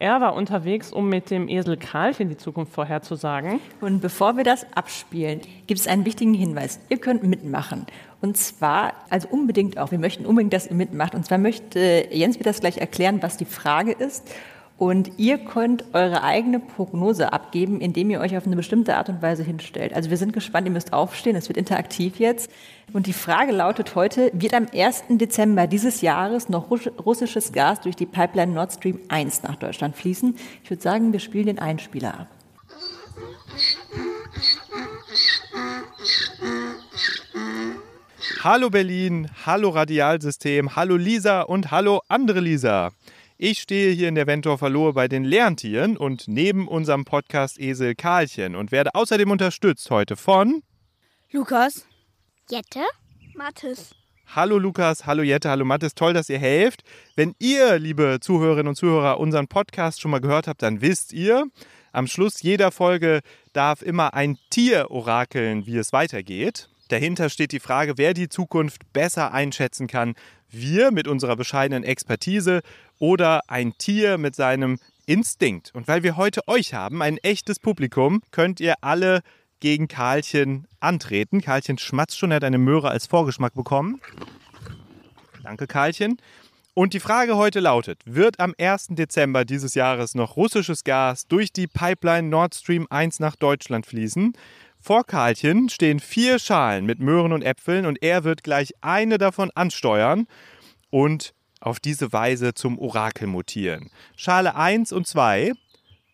A: Er war unterwegs, um mit dem Esel Karlchen die Zukunft vorherzusagen.
D: Und bevor wir das abspielen, gibt es einen wichtigen Hinweis. Ihr könnt mitmachen. Und zwar, also unbedingt auch, wir möchten unbedingt, dass ihr mitmacht. Und zwar möchte Jens mir das gleich erklären, was die Frage ist. Und ihr könnt eure eigene Prognose abgeben, indem ihr euch auf eine bestimmte Art und Weise hinstellt. Also wir sind gespannt, ihr müsst aufstehen, es wird interaktiv jetzt. Und die Frage lautet heute, wird am 1. Dezember dieses Jahres noch russisches Gas durch die Pipeline Nord Stream 1 nach Deutschland fließen? Ich würde sagen, wir spielen den Einspieler ab.
F: Hallo Berlin, hallo Radialsystem, hallo Lisa und hallo andere Lisa. Ich stehe hier in der Wentorfer Lohe bei den Lerntieren und neben unserem Podcast Esel Karlchen und werde außerdem unterstützt heute von
G: Lukas, Jette, Mathis.
F: Hallo Lukas, hallo Jette, hallo Mathis, toll, dass ihr helft. Wenn ihr, liebe Zuhörerinnen und Zuhörer, unseren Podcast schon mal gehört habt, dann wisst ihr, am Schluss jeder Folge darf immer ein Tier orakeln, wie es weitergeht. Dahinter steht die Frage, wer die Zukunft besser einschätzen kann. Wir mit unserer bescheidenen Expertise oder ein Tier mit seinem Instinkt. Und weil wir heute euch haben, ein echtes Publikum, könnt ihr alle gegen Karlchen antreten. Karlchen schmatzt schon, er hat eine Möhre als Vorgeschmack bekommen. Danke, Karlchen. Und die Frage heute lautet, wird am 1. Dezember dieses Jahres noch russisches Gas durch die Pipeline Nord Stream 1 nach Deutschland fließen? Vor Karlchen stehen vier Schalen mit Möhren und Äpfeln und er wird gleich eine davon ansteuern und auf diese Weise zum Orakel mutieren. Schale 1 und 2,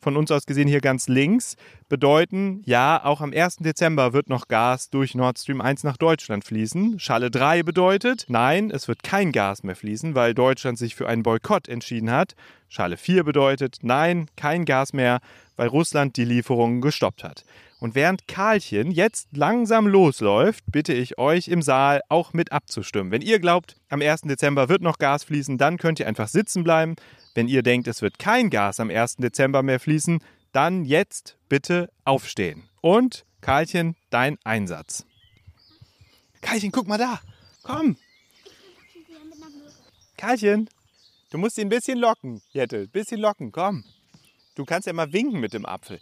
F: von uns aus gesehen hier ganz links, bedeuten, ja, auch am 1. Dezember wird noch Gas durch Nord Stream 1 nach Deutschland fließen. Schale 3 bedeutet, nein, es wird kein Gas mehr fließen, weil Deutschland sich für einen Boykott entschieden hat. Schale 4 bedeutet, nein, kein Gas mehr, weil Russland die Lieferungen gestoppt hat. Und während Karlchen jetzt langsam losläuft, bitte ich euch im Saal auch mit abzustimmen. Wenn ihr glaubt, am 1. Dezember wird noch Gas fließen, dann könnt ihr einfach sitzen bleiben. Wenn ihr denkt, es wird kein Gas am 1. Dezember mehr fließen, dann jetzt bitte aufstehen. Und Karlchen, dein Einsatz. Karlchen, guck mal da. Komm. Karlchen, du musst ihn ein bisschen locken, Jette. Ein bisschen locken, komm. Du kannst ja mal winken mit dem Apfel.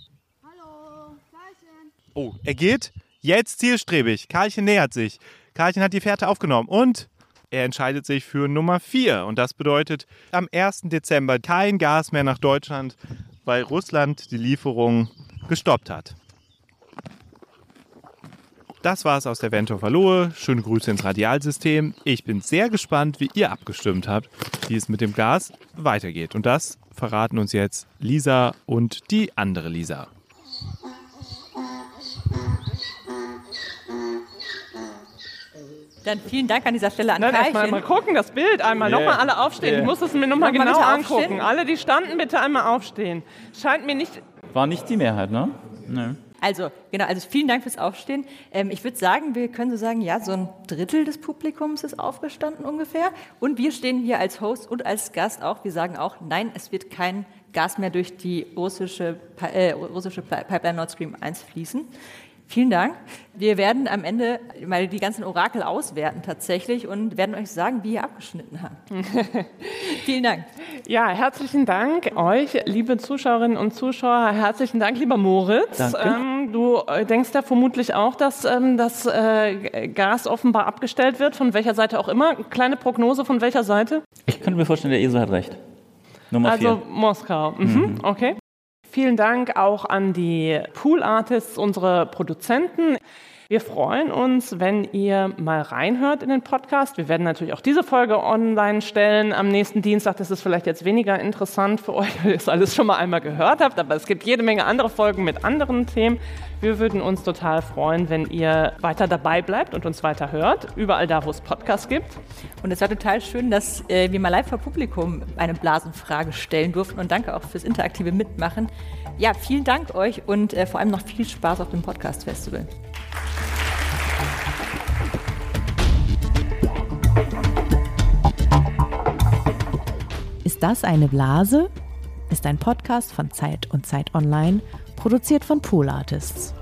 F: Oh, er geht jetzt zielstrebig. Karlchen nähert sich. Karlchen hat die Fährte aufgenommen und er entscheidet sich für Nummer 4. Und das bedeutet am 1. Dezember kein Gas mehr nach Deutschland, weil Russland die Lieferung gestoppt hat. Das war es aus der Ventor Lohe. Schöne Grüße ins Radialsystem. Ich bin sehr gespannt, wie ihr abgestimmt habt, wie es mit dem Gas weitergeht. Und das verraten uns jetzt Lisa und die andere Lisa.
D: Dann vielen Dank an dieser Stelle an
A: Nein,
D: Karlchen.
A: Mal, mal gucken, das Bild einmal.
F: Yeah.
A: Nochmal alle aufstehen.
F: Yeah.
A: Ich muss es mir nochmal
D: Nochmal
A: genau angucken. Alle, die standen, bitte einmal aufstehen. Scheint mir nicht.
E: War nicht die Mehrheit, ne? Nee.
D: Also, genau, also vielen Dank fürs Aufstehen. Ähm, ich würde sagen, wir können so sagen, ja, so ein Drittel des Publikums ist aufgestanden ungefähr. Und wir stehen hier als Host und als Gast auch. Wir sagen auch, nein, es wird kein Gas mehr durch die russische, äh, russische Pi- Pipeline Nord Stream 1 fließen. Vielen Dank. Wir werden am Ende mal die ganzen Orakel auswerten tatsächlich und werden euch sagen, wie ihr abgeschnitten habt. Vielen Dank.
A: Ja, herzlichen Dank euch, liebe Zuschauerinnen und Zuschauer. Herzlichen Dank, lieber Moritz.
E: Danke.
A: Ähm, du äh, denkst ja vermutlich auch, dass ähm, das äh, Gas offenbar abgestellt wird, von welcher Seite auch immer. Kleine Prognose von welcher Seite?
E: Ich könnte mir vorstellen, der Esel hat recht. Nummer
A: Also
E: vier.
A: Moskau. Mhm. Okay. Vielen Dank auch an die Pool Artists, unsere Produzenten. Wir freuen uns, wenn ihr mal reinhört in den Podcast. Wir werden natürlich auch diese Folge online stellen am nächsten Dienstag. Das ist vielleicht jetzt weniger interessant für euch, weil ihr es alles schon mal einmal gehört habt, aber es gibt jede Menge andere Folgen mit anderen Themen. Wir würden uns total freuen, wenn ihr weiter dabei bleibt und uns weiter hört, überall da, wo es Podcasts gibt.
D: Und es war total schön, dass äh, wir mal live vor Publikum eine Blasenfrage stellen durften. Und danke auch fürs interaktive Mitmachen. Ja, vielen Dank euch und äh, vor allem noch viel Spaß auf dem Podcast-Festival.
C: Ist das eine Blase? Ist ein Podcast von Zeit und Zeit Online, produziert von Pool Artists.